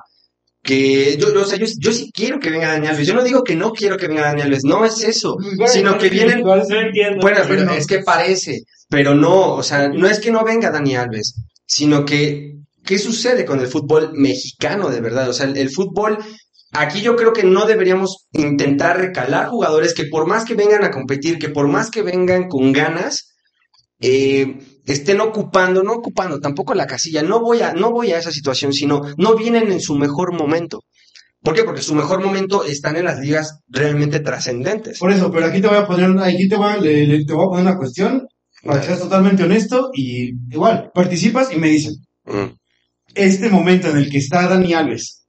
Que yo, o sea, yo, yo sí quiero que venga Daniel Alves. Yo no digo que no quiero que venga Daniel Alves, no es eso, bueno, sino que vienen. No entiendo, bueno, pero no. es que parece, pero no, o sea, no es que no venga Daniel Alves, sino que ¿Qué sucede con el fútbol mexicano de verdad? O sea, el, el, fútbol, aquí yo creo que no deberíamos intentar recalar jugadores que por más que vengan a competir, que por más que vengan con ganas, eh, estén ocupando, no ocupando tampoco la casilla, no voy a, no voy a esa situación, sino no vienen en su mejor momento. ¿Por qué? Porque su mejor momento están en las ligas realmente trascendentes. Por eso, pero aquí te voy a poner, aquí te voy a, le, le, te voy a poner una cuestión, para que seas totalmente honesto, y igual, participas y me dicen, mm este momento en el que está Dani Alves,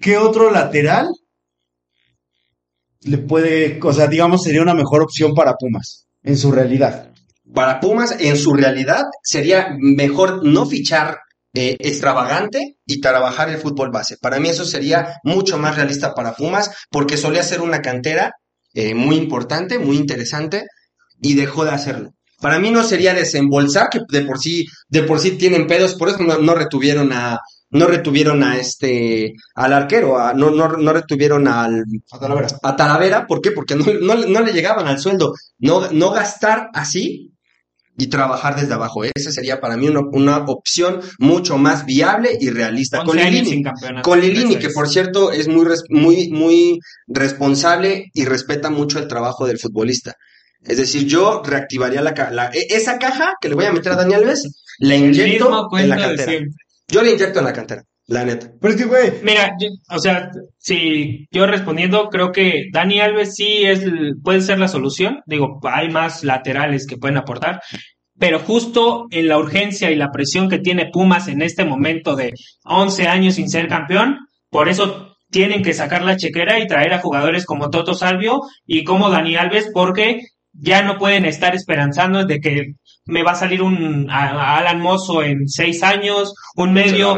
¿qué otro lateral le puede, o sea, digamos, sería una mejor opción para Pumas, en su realidad? Para Pumas, en su realidad, sería mejor no fichar eh, extravagante y trabajar el fútbol base. Para mí eso sería mucho más realista para Pumas, porque solía ser una cantera eh, muy importante, muy interesante, y dejó de hacerlo. Para mí no sería desembolsar, que de por sí, de por sí tienen pedos, por eso no, no retuvieron a, no retuvieron a este, al arquero, a, no, no, no retuvieron al, a Talavera. A Talavera, ¿por qué? Porque no, no, no le llegaban al sueldo. No, no gastar así y trabajar desde abajo. Esa sería para mí una, una opción mucho más viable y realista. Con Lilini, con Lilini que por cierto es muy, muy, muy responsable y respeta mucho el trabajo del futbolista. Es decir, yo reactivaría la, la- e- esa caja que le voy a meter a Dani Alves, la inyecto en la cantera. Yo la inyecto en la cantera, la neta. Pero es que, güey, Mira, yo- o sea, si yo respondiendo, creo que Dani Alves sí es, puede ser la solución. Digo, hay más laterales que pueden aportar. Pero justo en la urgencia y la presión que tiene Pumas en este momento de 11 años sin ser campeón, por eso tienen que sacar la chequera y traer a jugadores como Toto Salvio y como Dani Alves, porque ya no pueden estar esperanzando de que me va a salir un a- a Alan Mozo en seis años, un medio.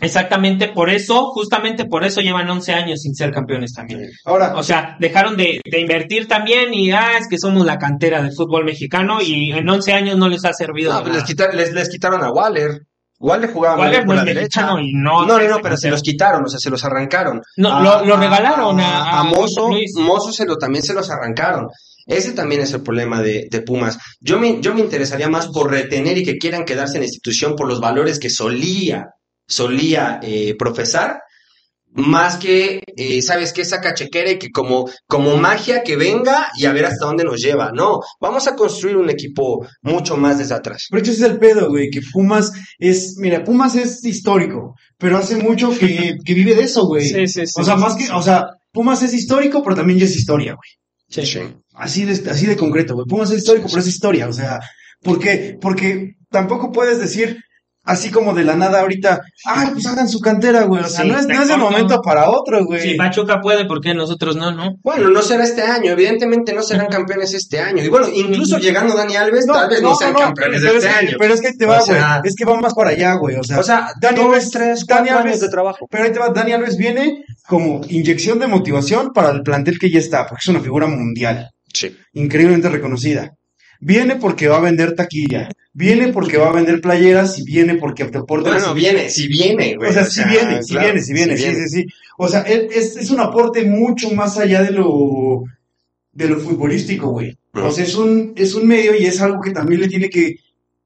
Exactamente, por eso, justamente por eso llevan 11 años sin ser campeones también. ahora, O sea, dejaron de, de invertir también y, ah, es que somos la cantera del fútbol mexicano y en 11 años no les ha servido No, pues les, quita- les, les quitaron a Waller. Waller jugaba muy Waller por no la derecha. y no... No, no, no, pero se los quitaron, o sea, se los arrancaron. No, A- lo, lo regalaron a, a Mozo, Luis. Mozo se lo, también se los arrancaron. Ese también es el problema de, de Pumas. Yo me, yo me interesaría más por retener y que quieran quedarse en la institución por los valores que solía, solía eh, profesar, más que, eh, ¿sabes qué? Saca chequera y que como, como magia que venga y a ver hasta dónde nos lleva. No, vamos a construir un equipo mucho más desde atrás. pero ese es el pedo, güey, que Pumas es, mira, Pumas es histórico, pero hace mucho que, que vive de eso, güey. Sí, sí, sí. O sea, más que, o sea, Pumas es histórico, pero también ya es historia, güey. Sí. Sí. Así de, así de concreto, güey. Pumas es histórico, pero es historia, o sea, ¿por qué? Porque tampoco puedes decir así como de la nada ahorita, ay, pues hagan su cantera, güey. O sea, Sí, no es, no es de momento para otro, güey. Si Pachuca puede, ¿por qué nosotros no, no? Bueno, no será este año, evidentemente no serán campeones este año. Y bueno, incluso llegando Dani Alves, tal vez no, sean campeones pero, este es año. pero es que te va, O güey. sea- es que va más para allá, güey. O sea, O sea, Dani dos, Alves- tres, Dani Alves- años de trabajo. pero ahí te va, Dani Alves viene como inyección de motivación para el plantel que ya está, porque es una figura mundial, Sí. increíblemente reconocida. Viene porque va a vender taquilla, viene porque va a vender playeras y viene porque te aporta Bueno, viene, si viene, güey. o sea, si viene, si claro, viene, si viene, sí sí, sí, sí. O sea, es, es un aporte mucho más allá de lo, de lo futbolístico, güey. O sea, es un, es un medio y es algo que también le tiene que,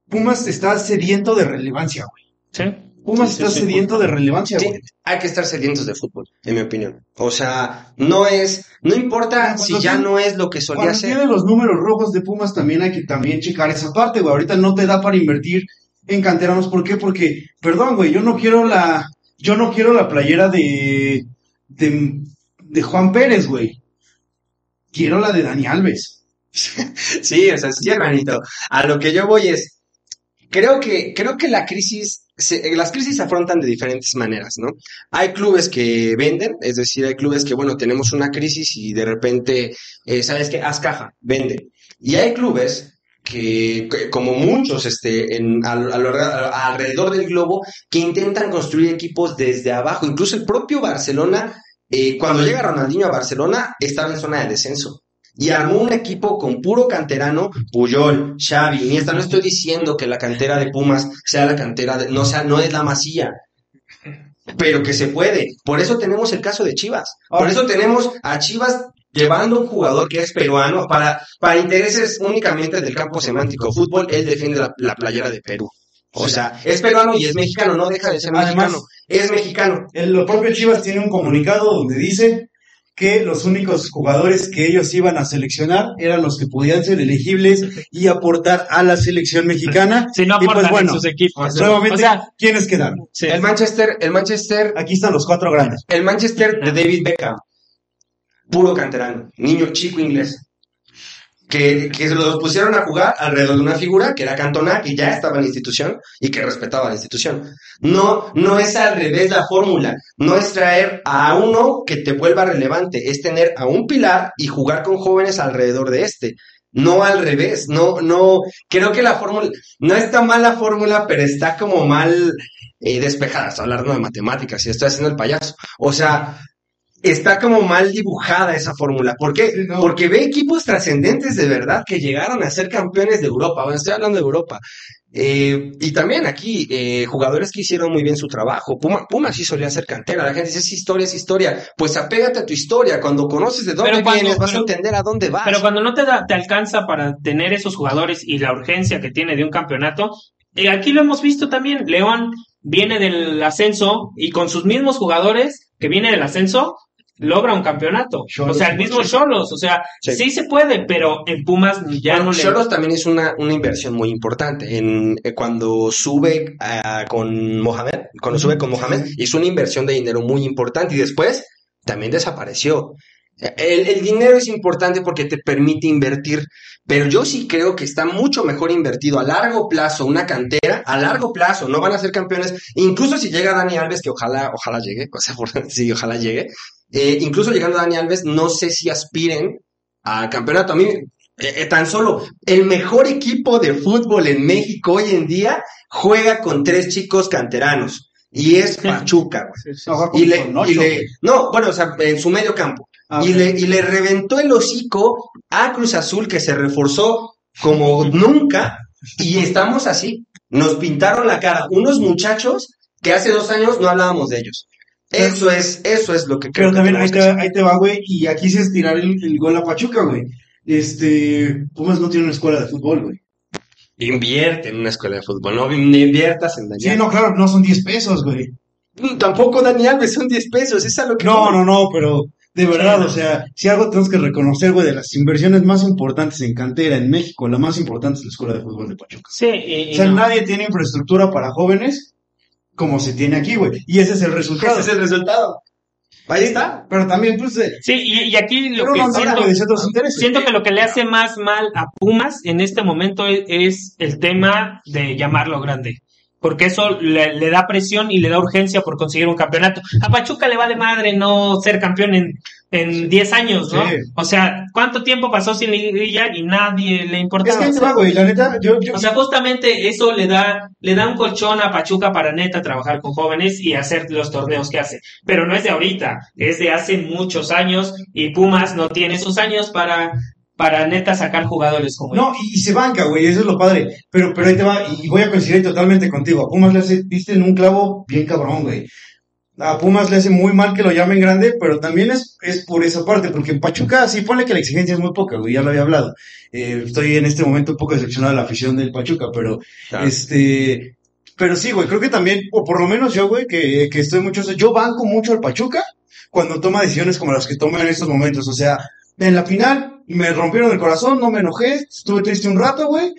Pumas está sediento de relevancia, güey. Sí. Pumas está sediento de relevancia, Sí, güey. hay que estar sedientos de fútbol, en mi opinión. O sea, no es, no importa Cuando si ya no es lo que solía ser. tiene los números rojos de Pumas también hay que también checar esa parte, güey. Ahorita no te da para invertir en canteranos. ¿Por qué? Porque, perdón, güey, yo no quiero la, yo no quiero la playera de, de, de Juan Pérez, güey. Quiero la de Dani Alves. Sí, o sea, sí, hermanito. A lo que yo voy es, creo que, creo que la crisis, se- las crisis se afrontan de diferentes maneras, ¿no? Hay clubes que venden, es decir, hay clubes que, bueno, tenemos una crisis y de repente, eh, ¿sabes qué? Haz caja, vende. Y hay clubes que, como muchos, este, en, al- al- al- alrededor del globo, que intentan construir equipos desde abajo. Incluso el propio Barcelona, eh, cuando llega Ronaldinho a Barcelona, estaba en zona de descenso. Y armó un equipo con puro canterano, Puyol, Xavi, Iniesta. No estoy diciendo que la cantera de Pumas sea la cantera de, no sea, no es la masía. Pero que se puede. Por eso tenemos el caso de Chivas. Por eso tenemos a Chivas llevando un jugador que es peruano para, para intereses únicamente del campo semántico fútbol. Él defiende la, la playera de Perú. O sea, es peruano y es mexicano, no deja de ser Además- mexicano. Es mexicano. El lo propio Chivas tiene un comunicado donde dice que los únicos jugadores que ellos iban a seleccionar eran los que podían ser elegibles y aportar a la selección mexicana. Si no Y pues aportan bueno, en sus equipos. Nuevamente, O sea, ¿quiénes quedaron? sí. El Manchester, el Manchester Aquí están los cuatro grandes. El Manchester de David Beckham, puro canterano, niño chico inglés, que, que se los pusieron a jugar alrededor de una figura que era Cantona, que ya estaba en la institución y que respetaba la institución. No, no es al revés la fórmula, no es traer a uno que te vuelva relevante, es tener a un pilar y jugar con jóvenes alrededor de este. No al revés, no, no, creo que la fórmula, no está mal la fórmula, pero está como mal eh, despejada, estoy hablando de matemáticas y estoy haciendo el payaso. O sea, está como mal dibujada esa fórmula. ¿Por qué? No. Porque ve equipos trascendentes de verdad que llegaron a ser campeones de Europa. Bueno, estoy hablando de Europa. Eh, y también aquí, eh, jugadores que hicieron muy bien su trabajo. Puma, Puma sí solía ser cantera. La gente dice, es historia, es historia. Pues apégate a tu historia. Cuando conoces de dónde cuando- vienes, vas pero- a entender a dónde vas. Pero cuando no te, da- te alcanza para tener esos jugadores y la urgencia que tiene de un campeonato, eh, aquí lo hemos visto también. León viene del ascenso y con sus mismos jugadores que viene del ascenso, logra un campeonato. Cholos, o sea, el mismo. Cholos, o sea, Sí. sí. se puede, pero en Pumas ya Bueno, no le... Cholos también es una, una inversión muy importante. En, eh, cuando sube ah, con Mohamed, cuando sube con Mohamed, hizo una inversión de dinero muy importante y después también desapareció. El, el dinero es importante porque te permite invertir, pero yo sí creo que está mucho mejor invertido a largo plazo una cantera, a largo plazo, no van a ser campeones, incluso si llega Dani Alves, que ojalá, ojalá llegue, o sea, sí, ojalá llegue, eh, incluso llegando Dani Alves, no sé si aspiren al campeonato. A mí, eh, eh, tan solo el mejor equipo de fútbol en México hoy en día juega con tres chicos canteranos y es Pachuca, güey. Sí, sí. Y le, y le- no, bueno, o sea, en su medio campo. Ah, y, le, y le reventó el hocico a Cruz Azul, que se reforzó como nunca, y estamos así. Nos pintaron la cara unos muchachos que hace dos años no hablábamos de ellos. Eso es, eso es lo que creo Pero que también ahí tenemos te, que ahí te va, güey, y aquí sí es tirar el, el gol a Pachuca, güey. Este, Pumas no tiene una escuela de fútbol, güey. Invierte en una escuela de fútbol, no inviertas en Sí, Daniel. no, claro, no son 10 pesos, güey. Tampoco Dani Alves son 10 pesos, es a lo que No, voy. no, no, pero de verdad, o sea, si algo tenemos que reconocer, güey, de las inversiones más importantes en cantera en México, la más importante es la escuela de fútbol de Pachuca. Sí, y- y O sea, no. nadie tiene infraestructura para jóvenes como se tiene aquí, güey. Y ese es el resultado. Ese es el resultado. Ahí está. Pero también, pues, eh, Sí, y, y aquí lo que siento, de siento que lo que le hace más mal a Pumas en este momento es, es el tema de llamarlo grande. Porque eso le, le da presión y le da urgencia por conseguir un campeonato. A Pachuca le vale madre no ser campeón en, en 10 años, ¿no? Sí. O sea, ¿cuánto tiempo pasó sin liguilla y nadie le Es importaba? que ahí te va, güey, la neta, yo, yo, O sea, justamente eso le da, le da un colchón a Pachuca para neta trabajar con jóvenes y hacer los torneos que hace. Pero no es de ahorita, es de hace muchos años y Pumas no tiene esos años para, para neta sacar jugadores como él. No, y, y se banca, güey, eso es lo padre. Pero, pero ahí te va, y voy a coincidir totalmente contigo. A Pumas le hace, viste en un clavo bien cabrón, güey. A Pumas le hace muy mal que lo llamen grande, pero también es, es por esa parte, porque en Pachuca sí pone que la exigencia es muy poca, güey, ya lo había hablado. Eh, estoy en este momento un poco decepcionado de la afición del Pachuca, pero este, pero sí, güey, creo que también, o por lo menos yo, güey, que, que estoy mucho, yo banco mucho al Pachuca cuando toma decisiones como las que toma en estos momentos. O sea, en la final me rompieron el corazón, no me enojé, estuve triste un rato, güey.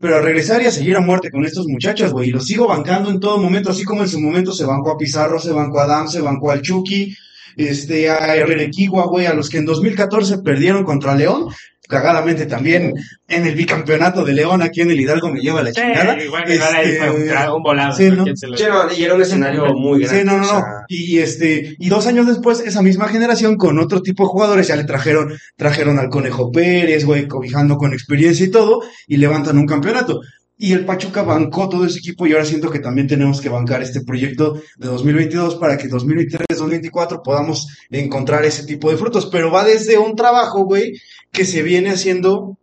Pero regresar y a seguir a muerte con estos muchachos, güey. Y los sigo bancando en todo momento, así como en su momento se bancó a Pizarro, se bancó a Adam, se bancó al Chucky, este, a Herrerequigua, güey, a los que en 2014 perdieron contra León. Cagadamente también en el bicampeonato de León aquí en el Hidalgo me lleva la Sí, chingada. igual, igual ahí Este, fue un, volado. sí, ¿no? ¿no? ¿Quién se lo- Sí, no, y era un escenario muy grande. Sí, no, no, o no. sea, Y este, y dos años después, esa misma generación con otro tipo de jugadores ya le trajeron, trajeron al Conejo Pérez, güey, cobijando con experiencia y todo, y levantan un campeonato. Y el Pachuca bancó todo ese equipo y ahora siento que también tenemos que bancar este proyecto de 2022 para que 2023-2024 podamos encontrar ese tipo de frutos. Pero va desde un trabajo, güey, que se viene haciendo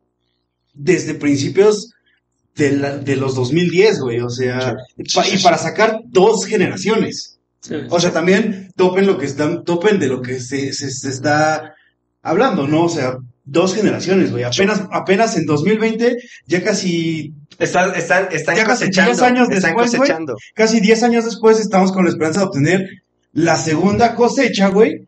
desde principios de, la- de los 2010, güey. O sea, pa- y para sacar dos generaciones. Sí. O sea, también topen lo que están, topen de lo que se, se, se está hablando, ¿no? O sea, dos generaciones, güey. Apenas, apenas en 2020, ya casi, Están, están, están Ya casi cosechando. 10 años están después, cosechando. casi 10 años después, estamos con la esperanza de obtener la segunda cosecha, güey,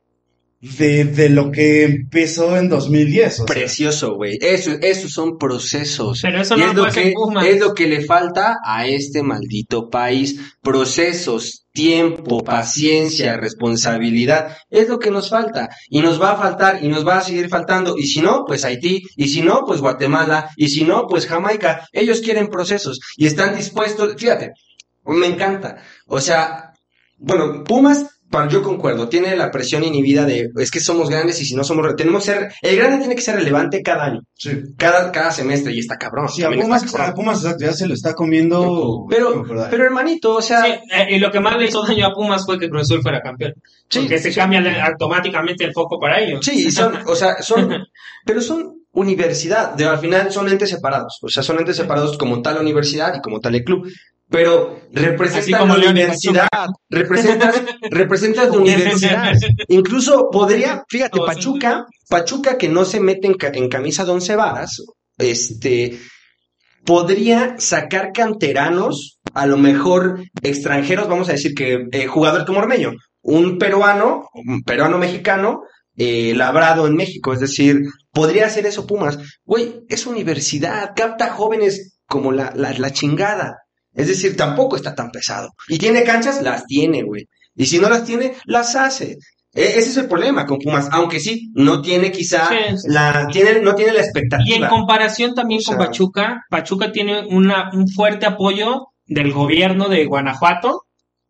de, de lo que empezó en 2010. O sea, Precioso, güey. Eso, esos son procesos. Pero eso no es lo que Pumas. es lo que le falta a este maldito país. Procesos, tiempo, paciencia, responsabilidad. Es lo que nos falta. Y nos va a faltar y nos va a seguir faltando. Y si no, pues Haití. Y si no, pues Guatemala. Y si no, pues Jamaica. Ellos quieren procesos y están dispuestos. Fíjate, me encanta. O sea, bueno, Pumas, para, yo concuerdo, tiene la presión inhibida de es que somos grandes y si no somos, tenemos que ser, el grande tiene que ser relevante cada año, sí. cada, cada semestre y está cabrón. Sí, a Pumas, está a cabrón. Pumas, exacto, ya se lo está comiendo. Pero, pero hermanito, o sea, Sí, eh, y lo que más le hizo daño a Pumas fue que Cruz Azul fuera campeón. Sí, porque se sí. cambia automáticamente el foco para ellos. sí, son, o sea, son, pero son universidad, de, al final son entes separados, o sea, son entes separados como tal universidad y como tal el club. Pero Así representan como la universidad, representas, representas la universidad. Incluso podría, fíjate, Pachuca, Pachuca que no se mete en, ca- en camisa de once varas, este, podría sacar canteranos, a lo mejor extranjeros, vamos a decir que eh, jugadores como Ormeño, un peruano, un peruano mexicano, eh, labrado en México. Es decir, podría hacer eso Pumas. Güey, es universidad, capta jóvenes como la, la, la chingada. Es decir, tampoco está tan pesado. Y tiene canchas, las tiene, güey. Y si no las tiene, las hace. E- ese es el problema con Pumas, aunque sí, no tiene quizá Sí, sí. la, tiene, no tiene la Y en expectativa. comparación también O sea- con Pachuca, Pachuca tiene una, un fuerte apoyo del gobierno de Guanajuato.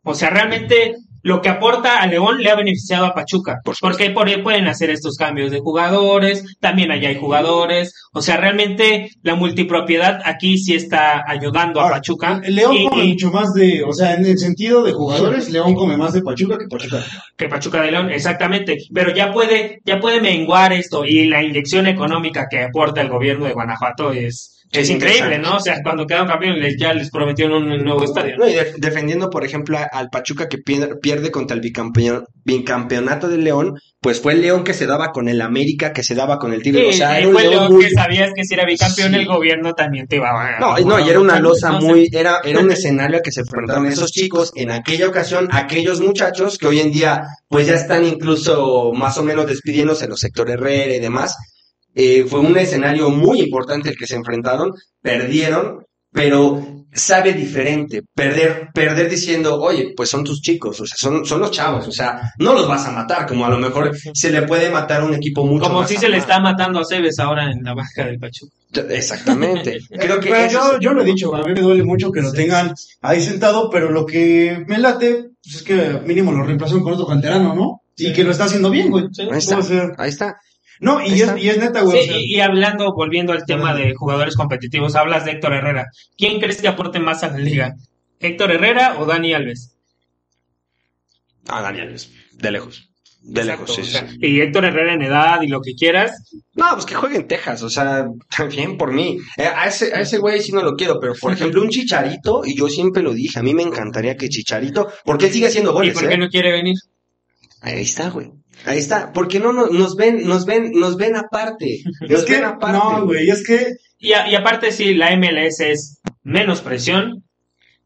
O sea, realmente lo que aporta a León le ha beneficiado a Pachuca. Por porque por ahí pueden hacer estos cambios de jugadores, también allá hay jugadores. O sea, realmente la multipropiedad aquí sí está ayudando a Pachuca. León y- come y- mucho más de, o sea, en el sentido de jugadores, León come más de Pachuca que Pachuca. que Pachuca de León, exactamente, pero ya puede, ya puede menguar esto y la inyección económica que aporta el gobierno de Guanajuato es, es increíble. ¿no? O sea, cuando quedaron campeones ya les prometieron un nuevo estadio. No, y de- defendiendo, por ejemplo, al Pachuca que pierde, contra el bicampeonato de León, pues fue el León que se daba con el América, que se daba con el Tigre. o Sí, sea, y era un fue León León muy- que sabías que si era bicampeón Sí. el gobierno también te iba a... No, no, y era una losa No muy, era, era un escenario que se enfrentaron esos chicos, en aquella ocasión, aquellos muchachos que hoy en día, pues ya están incluso más o menos despidiéndose en los sectores Herrera y demás. Eh, fue un escenario muy importante el que se enfrentaron, perdieron, pero sabe diferente, perder, perder diciendo, oye, pues son tus chicos, o sea, son, son los chavos, o sea, no los vas a matar, como a lo mejor se le puede matar a un equipo mucho Como más si se le está matando a Cebes ahora en la baja del Pachuca. Exactamente. Creo que Pero eso yo, yo lo he dicho, a mí me duele mucho que lo tengan ahí sentado, pero lo que me late pues es que mínimo lo reemplazaron con otro canterano, ¿no? Y que lo está haciendo bien, güey. Ahí está, O sea, ahí está. No, y es, y es neta, güey. o Sí, sea, y, y hablando, volviendo al tema de jugadores competitivos, hablas de Héctor Herrera. ¿Quién crees que aporte más a la liga? ¿Héctor Herrera o Dani Alves? Ah, Daniel, de lejos. De Exacto, lejos, sí, o sí, sea, sí. Y Héctor Herrera en edad y lo que quieras. No, pues que juegue en Texas, o sea, bien por mí. Eh, a ese, a ese güey sí no lo quiero, pero por ejemplo, un Chicharito, y yo siempre lo dije, a mí me encantaría que Chicharito, porque él sigue haciendo ¿Y goles, por qué ¿eh? no quiere venir? Ahí está, güey. Ahí está. Porque no nos, nos ven, nos ven, nos ven aparte. Nos es que, ven aparte. no, güey, es que Y, a- y aparte, sí, la MLS es menos presión,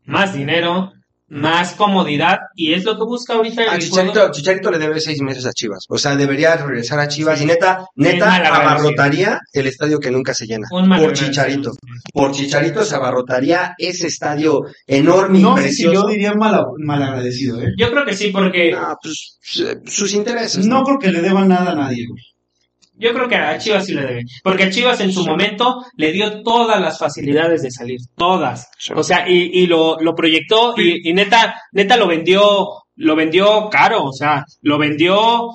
más dinero, más comodidad, y es lo que busca ahorita A el Chicharito. Chicharito le debe seis meses a Chivas. O sea, debería regresar a Chivas Sí. y neta, neta, abarrotaría el estadio que nunca se llena. Un Por. Chicharito. Por Chicharito se abarrotaría ese estadio enorme y no sé si yo diría mal, malagradecido, ¿eh? Yo creo que sí, porque Ah, pues, eh, sus intereses. No creo que le deban nada a nadie, güey. Yo creo que a Chivas sí le debe. Porque Chivas en su momento le dio todas las facilidades de salir, todas. Sí. O sea, y, y lo, lo proyectó y, y neta, neta lo vendió, lo vendió caro, o sea, lo vendió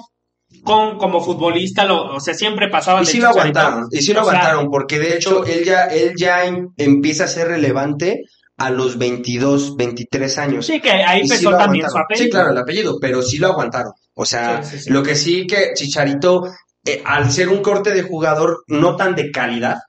con, como futbolista, lo, o sea, siempre pasaba Y sí lo aguantaron, y sí lo O sea, aguantaron, porque de hecho él ya, él ya em- empieza a ser relevante a los 22, 23 años. Sí, que ahí sí empezó también su apellido. Sí, claro, el apellido, pero sí lo aguantaron. O sea, Sí, sí, sí. lo que sí que Chicharito, eh, al ser un corte de jugador no tan de calidad,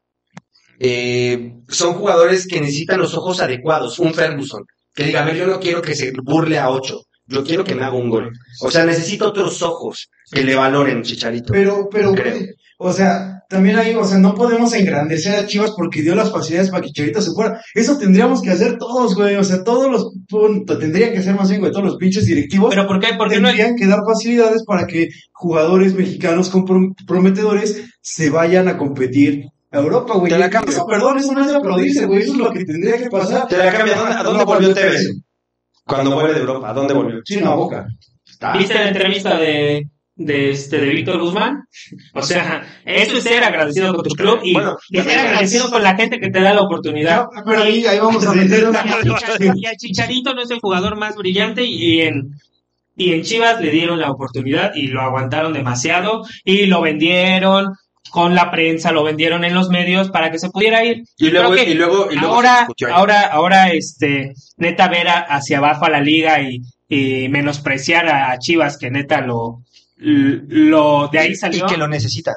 eh, son jugadores que necesitan los ojos adecuados. Un Ferguson, que diga, a ver, yo no quiero que se burle a ocho, yo quiero que me haga un gol. O sea, necesito otros ojos que le valoren Chicharito. Pero, pero, Creo. o sea, también ahí, o sea, no podemos engrandecer a Chivas porque dio las facilidades para que Chicharito se fuera. Eso tendríamos que hacer todos, güey. O sea, todos los, tendrían que ser más bien, güey, todos los pinches directivos. Pero ¿por qué? Porque no tendrían que dar facilidades para que jugadores mexicanos comprom- prometedores se vayan a competir a Europa, güey. Te la cambio. Eso, perdón, eso no es de aplaudirse, güey. Eso es lo que tendría que pasar. Te la cambio. ¿A dónde, a dónde volvió Tevez? Cuando vuelve de Europa, ¿a dónde volvió? Sí, no, boca. ¿Viste la entrevista de, de, este, de Víctor Guzmán? O sea, eso es ser agradecido con tu club y, Bueno, y ser agradecido con la gente que te da la oportunidad. No, pero ahí, ahí vamos a meter una... Y a Chicharito no es el jugador más brillante y en, y en Chivas le dieron la oportunidad y lo aguantaron demasiado y lo vendieron con la prensa, lo vendieron en los medios para que se pudiera ir. Y luego, y luego, y luego ahora, ahora, ahora, este, neta ver a- hacia abajo a la liga y, y menospreciar a, a Chivas que neta lo, lo, de ahí salió. Y que lo necesita.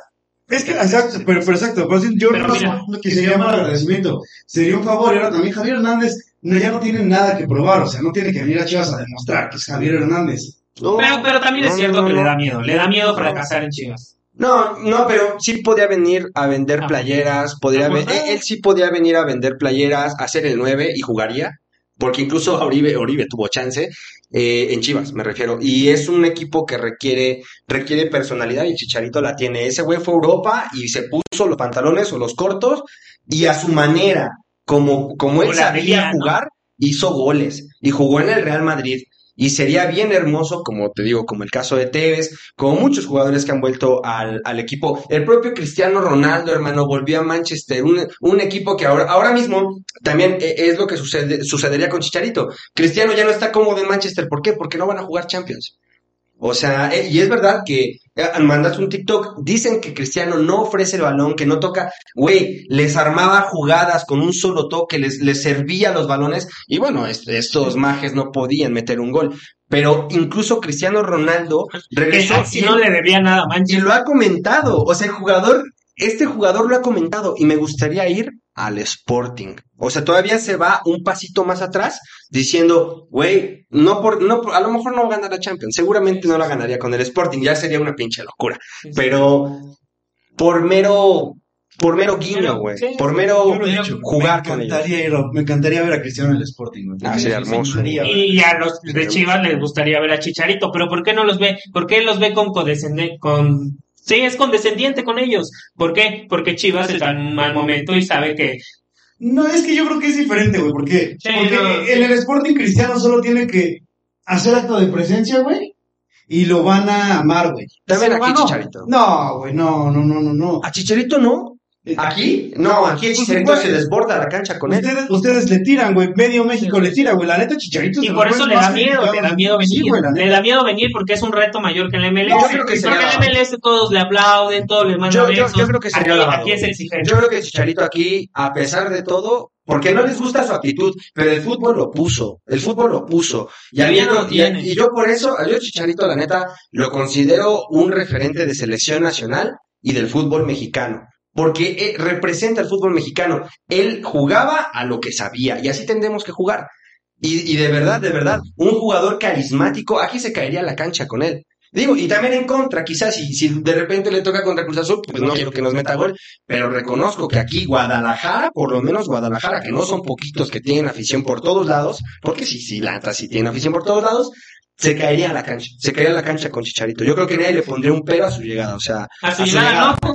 Es que, exacto, pero, pero exacto, pero yo Pero no mira. que sería mal agradecimiento. Sería un favor, y ahora también Javier Hernández no, ya no tiene nada que probar, o sea, no tiene que venir a Chivas a demostrar que es Javier Hernández. No, Pero, pero también es cierto no, que no. le da miedo, le da miedo fracasar en Chivas. No, no, pero sí podía venir a vender Ah. playeras, podría Ah, pues, él, él sí podía venir a vender playeras, hacer el 9 y jugaría, porque incluso Oribe, Oribe tuvo chance, eh, en Chivas, me refiero. Y es un equipo que requiere, requiere personalidad y Chicharito la tiene. Ese güey fue a Europa y se puso los pantalones o los cortos y a su manera, como, como él sabía jugar, hizo goles y jugó en el Real Madrid. Y sería bien hermoso, como te digo, como el caso de Tevez, como muchos jugadores que han vuelto al, al equipo. El propio Cristiano Ronaldo, hermano, volvió a Manchester, un, un equipo que ahora, ahora mismo también eh, es lo que sucede, sucedería con Chicharito. Cristiano ya no está cómodo en Manchester. ¿Por qué? Porque no van a jugar Champions. O sea, eh, y es verdad que eh, mandas un TikTok, dicen que Cristiano no ofrece el balón, que no toca, güey, les armaba jugadas con un solo toque, les, les servía los balones, y bueno, est- estos majes no podían meter un gol. Pero incluso Cristiano Ronaldo regresó si no le debía nada a y lo ha comentado. O sea, el jugador, este jugador lo ha comentado y me gustaría ir al Sporting. O sea, todavía se va un pasito más atrás diciendo, güey, no por, no por- a lo mejor no va a ganar la Champions. Seguramente no la ganaría con el Sporting. Ya sería una pinche locura. Pero por mero, por mero guiño, güey. sí, por mero Yo lo he dicho, jugar me con ellos. encantaría, ir- me encantaría ver a Cristiano en el Sporting. güey. Ah, sería hermoso. Y a los de Chivas les gustaría ver a Chicharito, pero ¿por qué no los ve? ¿Por qué los ve con condescendiente? Con... Sí, es condescendiente con ellos. ¿Por qué? Porque Chivas está en un mal momento y sabe que No, es que yo creo que es diferente, güey, porque, Sí, porque no, en el Sporting Cristiano solo tiene que hacer acto de presencia, güey, y lo van a amar, güey. También aquí. Chicharito. No, güey, no, no, no, no, no. ¿A Chicharito no? ¿Aquí? No, aquí el Chicharito se desborda la cancha con él. Ustedes, ustedes le tiran, güey, medio México le tira, güey, la neta Chicharito. y es por eso le da miedo, le da miedo venir. Sí, güey, la le da miedo venir porque es un reto mayor que el MLS. Yo creo que porque sería en MLS todos le aplauden, todos le mandan Yo, yo, besos. yo creo que sería aquí, es exigente. Yo creo que Chicharito aquí, a pesar de todo, porque no les gusta su actitud, pero el fútbol lo puso, el fútbol lo puso. Y, lo y- y yo por eso, yo Chicharito, la neta, lo considero un referente de selección nacional y del fútbol mexicano. Porque eh, representa el fútbol mexicano. Él jugaba a lo que sabía, y así tendremos que jugar. Y, y de verdad, de verdad, un jugador carismático, aquí se caería la cancha con él. Digo, y también en contra, quizás, si, si de repente le toca contra Cruz Azul, pues no quiero que nos meta gol, pero reconozco que aquí Guadalajara, por lo menos Guadalajara, que no son poquitos que tienen afición por todos lados, porque sí, sí, la neta sí tiene afición por todos lados, se caería a la cancha, se caería a la cancha con Chicharito. Yo creo que nadie le pondría un pero a su llegada, o sea, A su llegada, ¿no?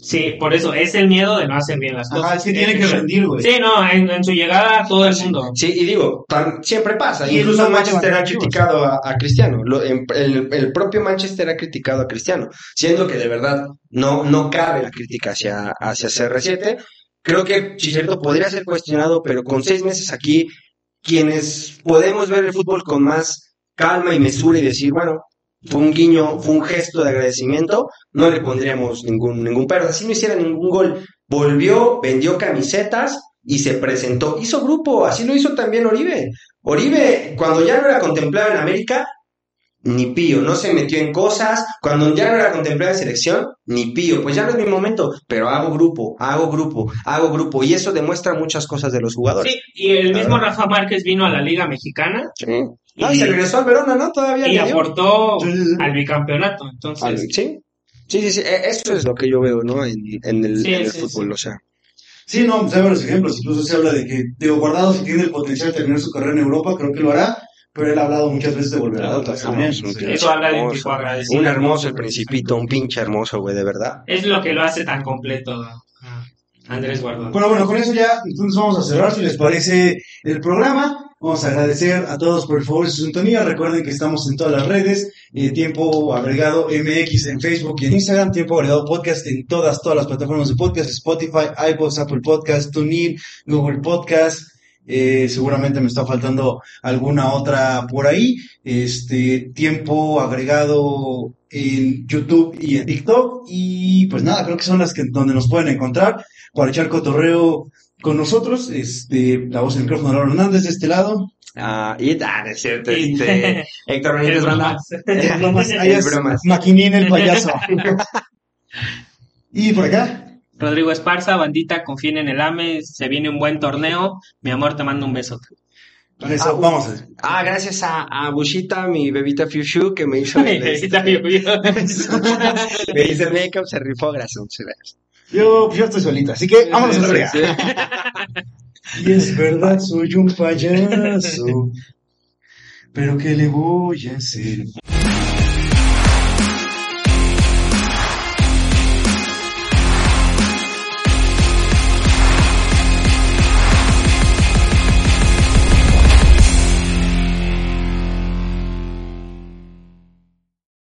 Sí, por eso es el miedo de no hacer bien las cosas. Ajá, es que tiene que rendir, güey. Sí, no, en, en su llegada todo el mundo. Sí, y digo, tan- siempre pasa. Y Incluso Manchester ha criticado a, a Cristiano. Lo- en- el, el propio Manchester ha criticado a Cristiano, siendo que de verdad no, no cabe la crítica hacia, hacia CR7. Creo que Chicharito podría ser cuestionado, pero con seis meses aquí, quienes podemos ver el fútbol con más calma y mesura y decir, bueno, fue un guiño, fue un gesto de agradecimiento, no le pondríamos ningún, ningún. Así no hiciera ningún gol. Volvió, vendió camisetas y se presentó. Hizo grupo, así lo hizo también Oribe. Oribe, cuando ya no era contemplado en América, ni pío, no se metió en cosas. Cuando ya no era contemplado en selección, ni pío. Pues ya no es mi momento, pero hago grupo, hago grupo, hago grupo. Y eso demuestra muchas cosas de los jugadores. Sí, y el mismo Rafa Márquez vino a la Liga Mexicana Sí. No, y Y- se regresó al Verona, ¿no? Todavía y aportó al bicampeonato. Entonces, Sí. Sí, sí, sí. e- Eso es lo que yo veo, ¿no? En, en el, Sí, en el sí, fútbol, sí. o sea. Sí, no, se ven los ejemplos. Incluso se habla de que Diego Guardado, si tiene el potencial de terminar su carrera en Europa, creo que lo hará. Pero él ha hablado muchas veces de volver a Atlas también. Eso habla de un hermoso. tipo agradecido. Un hermoso el principito, un pinche hermoso, güey, de verdad. es lo que lo hace tan completo Andrés Guardado. Bueno, bueno, con eso ya entonces vamos a cerrar, si les parece el programa. Vamos a agradecer a todos por el favor de su sintonía. Recuerden que estamos en todas las redes. eh, tiempo agregado MX en Facebook y en Instagram. Tiempo agregado podcast en todas, todas las plataformas de podcast. Spotify, iPods, Apple Podcast, TuneIn, Google Podcast. Eh, seguramente me está faltando alguna otra por ahí. Este tiempo agregado en YouTube y en TikTok. Y pues nada, creo que son las que donde nos pueden encontrar para echar cotorreo con nosotros. Este, la voz del micrófono de Laura Hernández de este lado. Ah, y ah, es cierto, este, Héctor Benítez Banda. bromas. Bromas. Maquinín el payaso. y por acá, Rodrigo Esparza, bandita, confíen en el AME, se viene un buen torneo. Mi amor, te mando un beso. con eso vamos a Ah, gracias a, a Bushita, mi bebita Fiushu, que me hizo el, este, me hizo el make-up, se rifó, gracias. Yo, yo estoy solita, así que vámonos a la Sí. Y es verdad, soy un payaso. pero ¿qué le voy a hacer?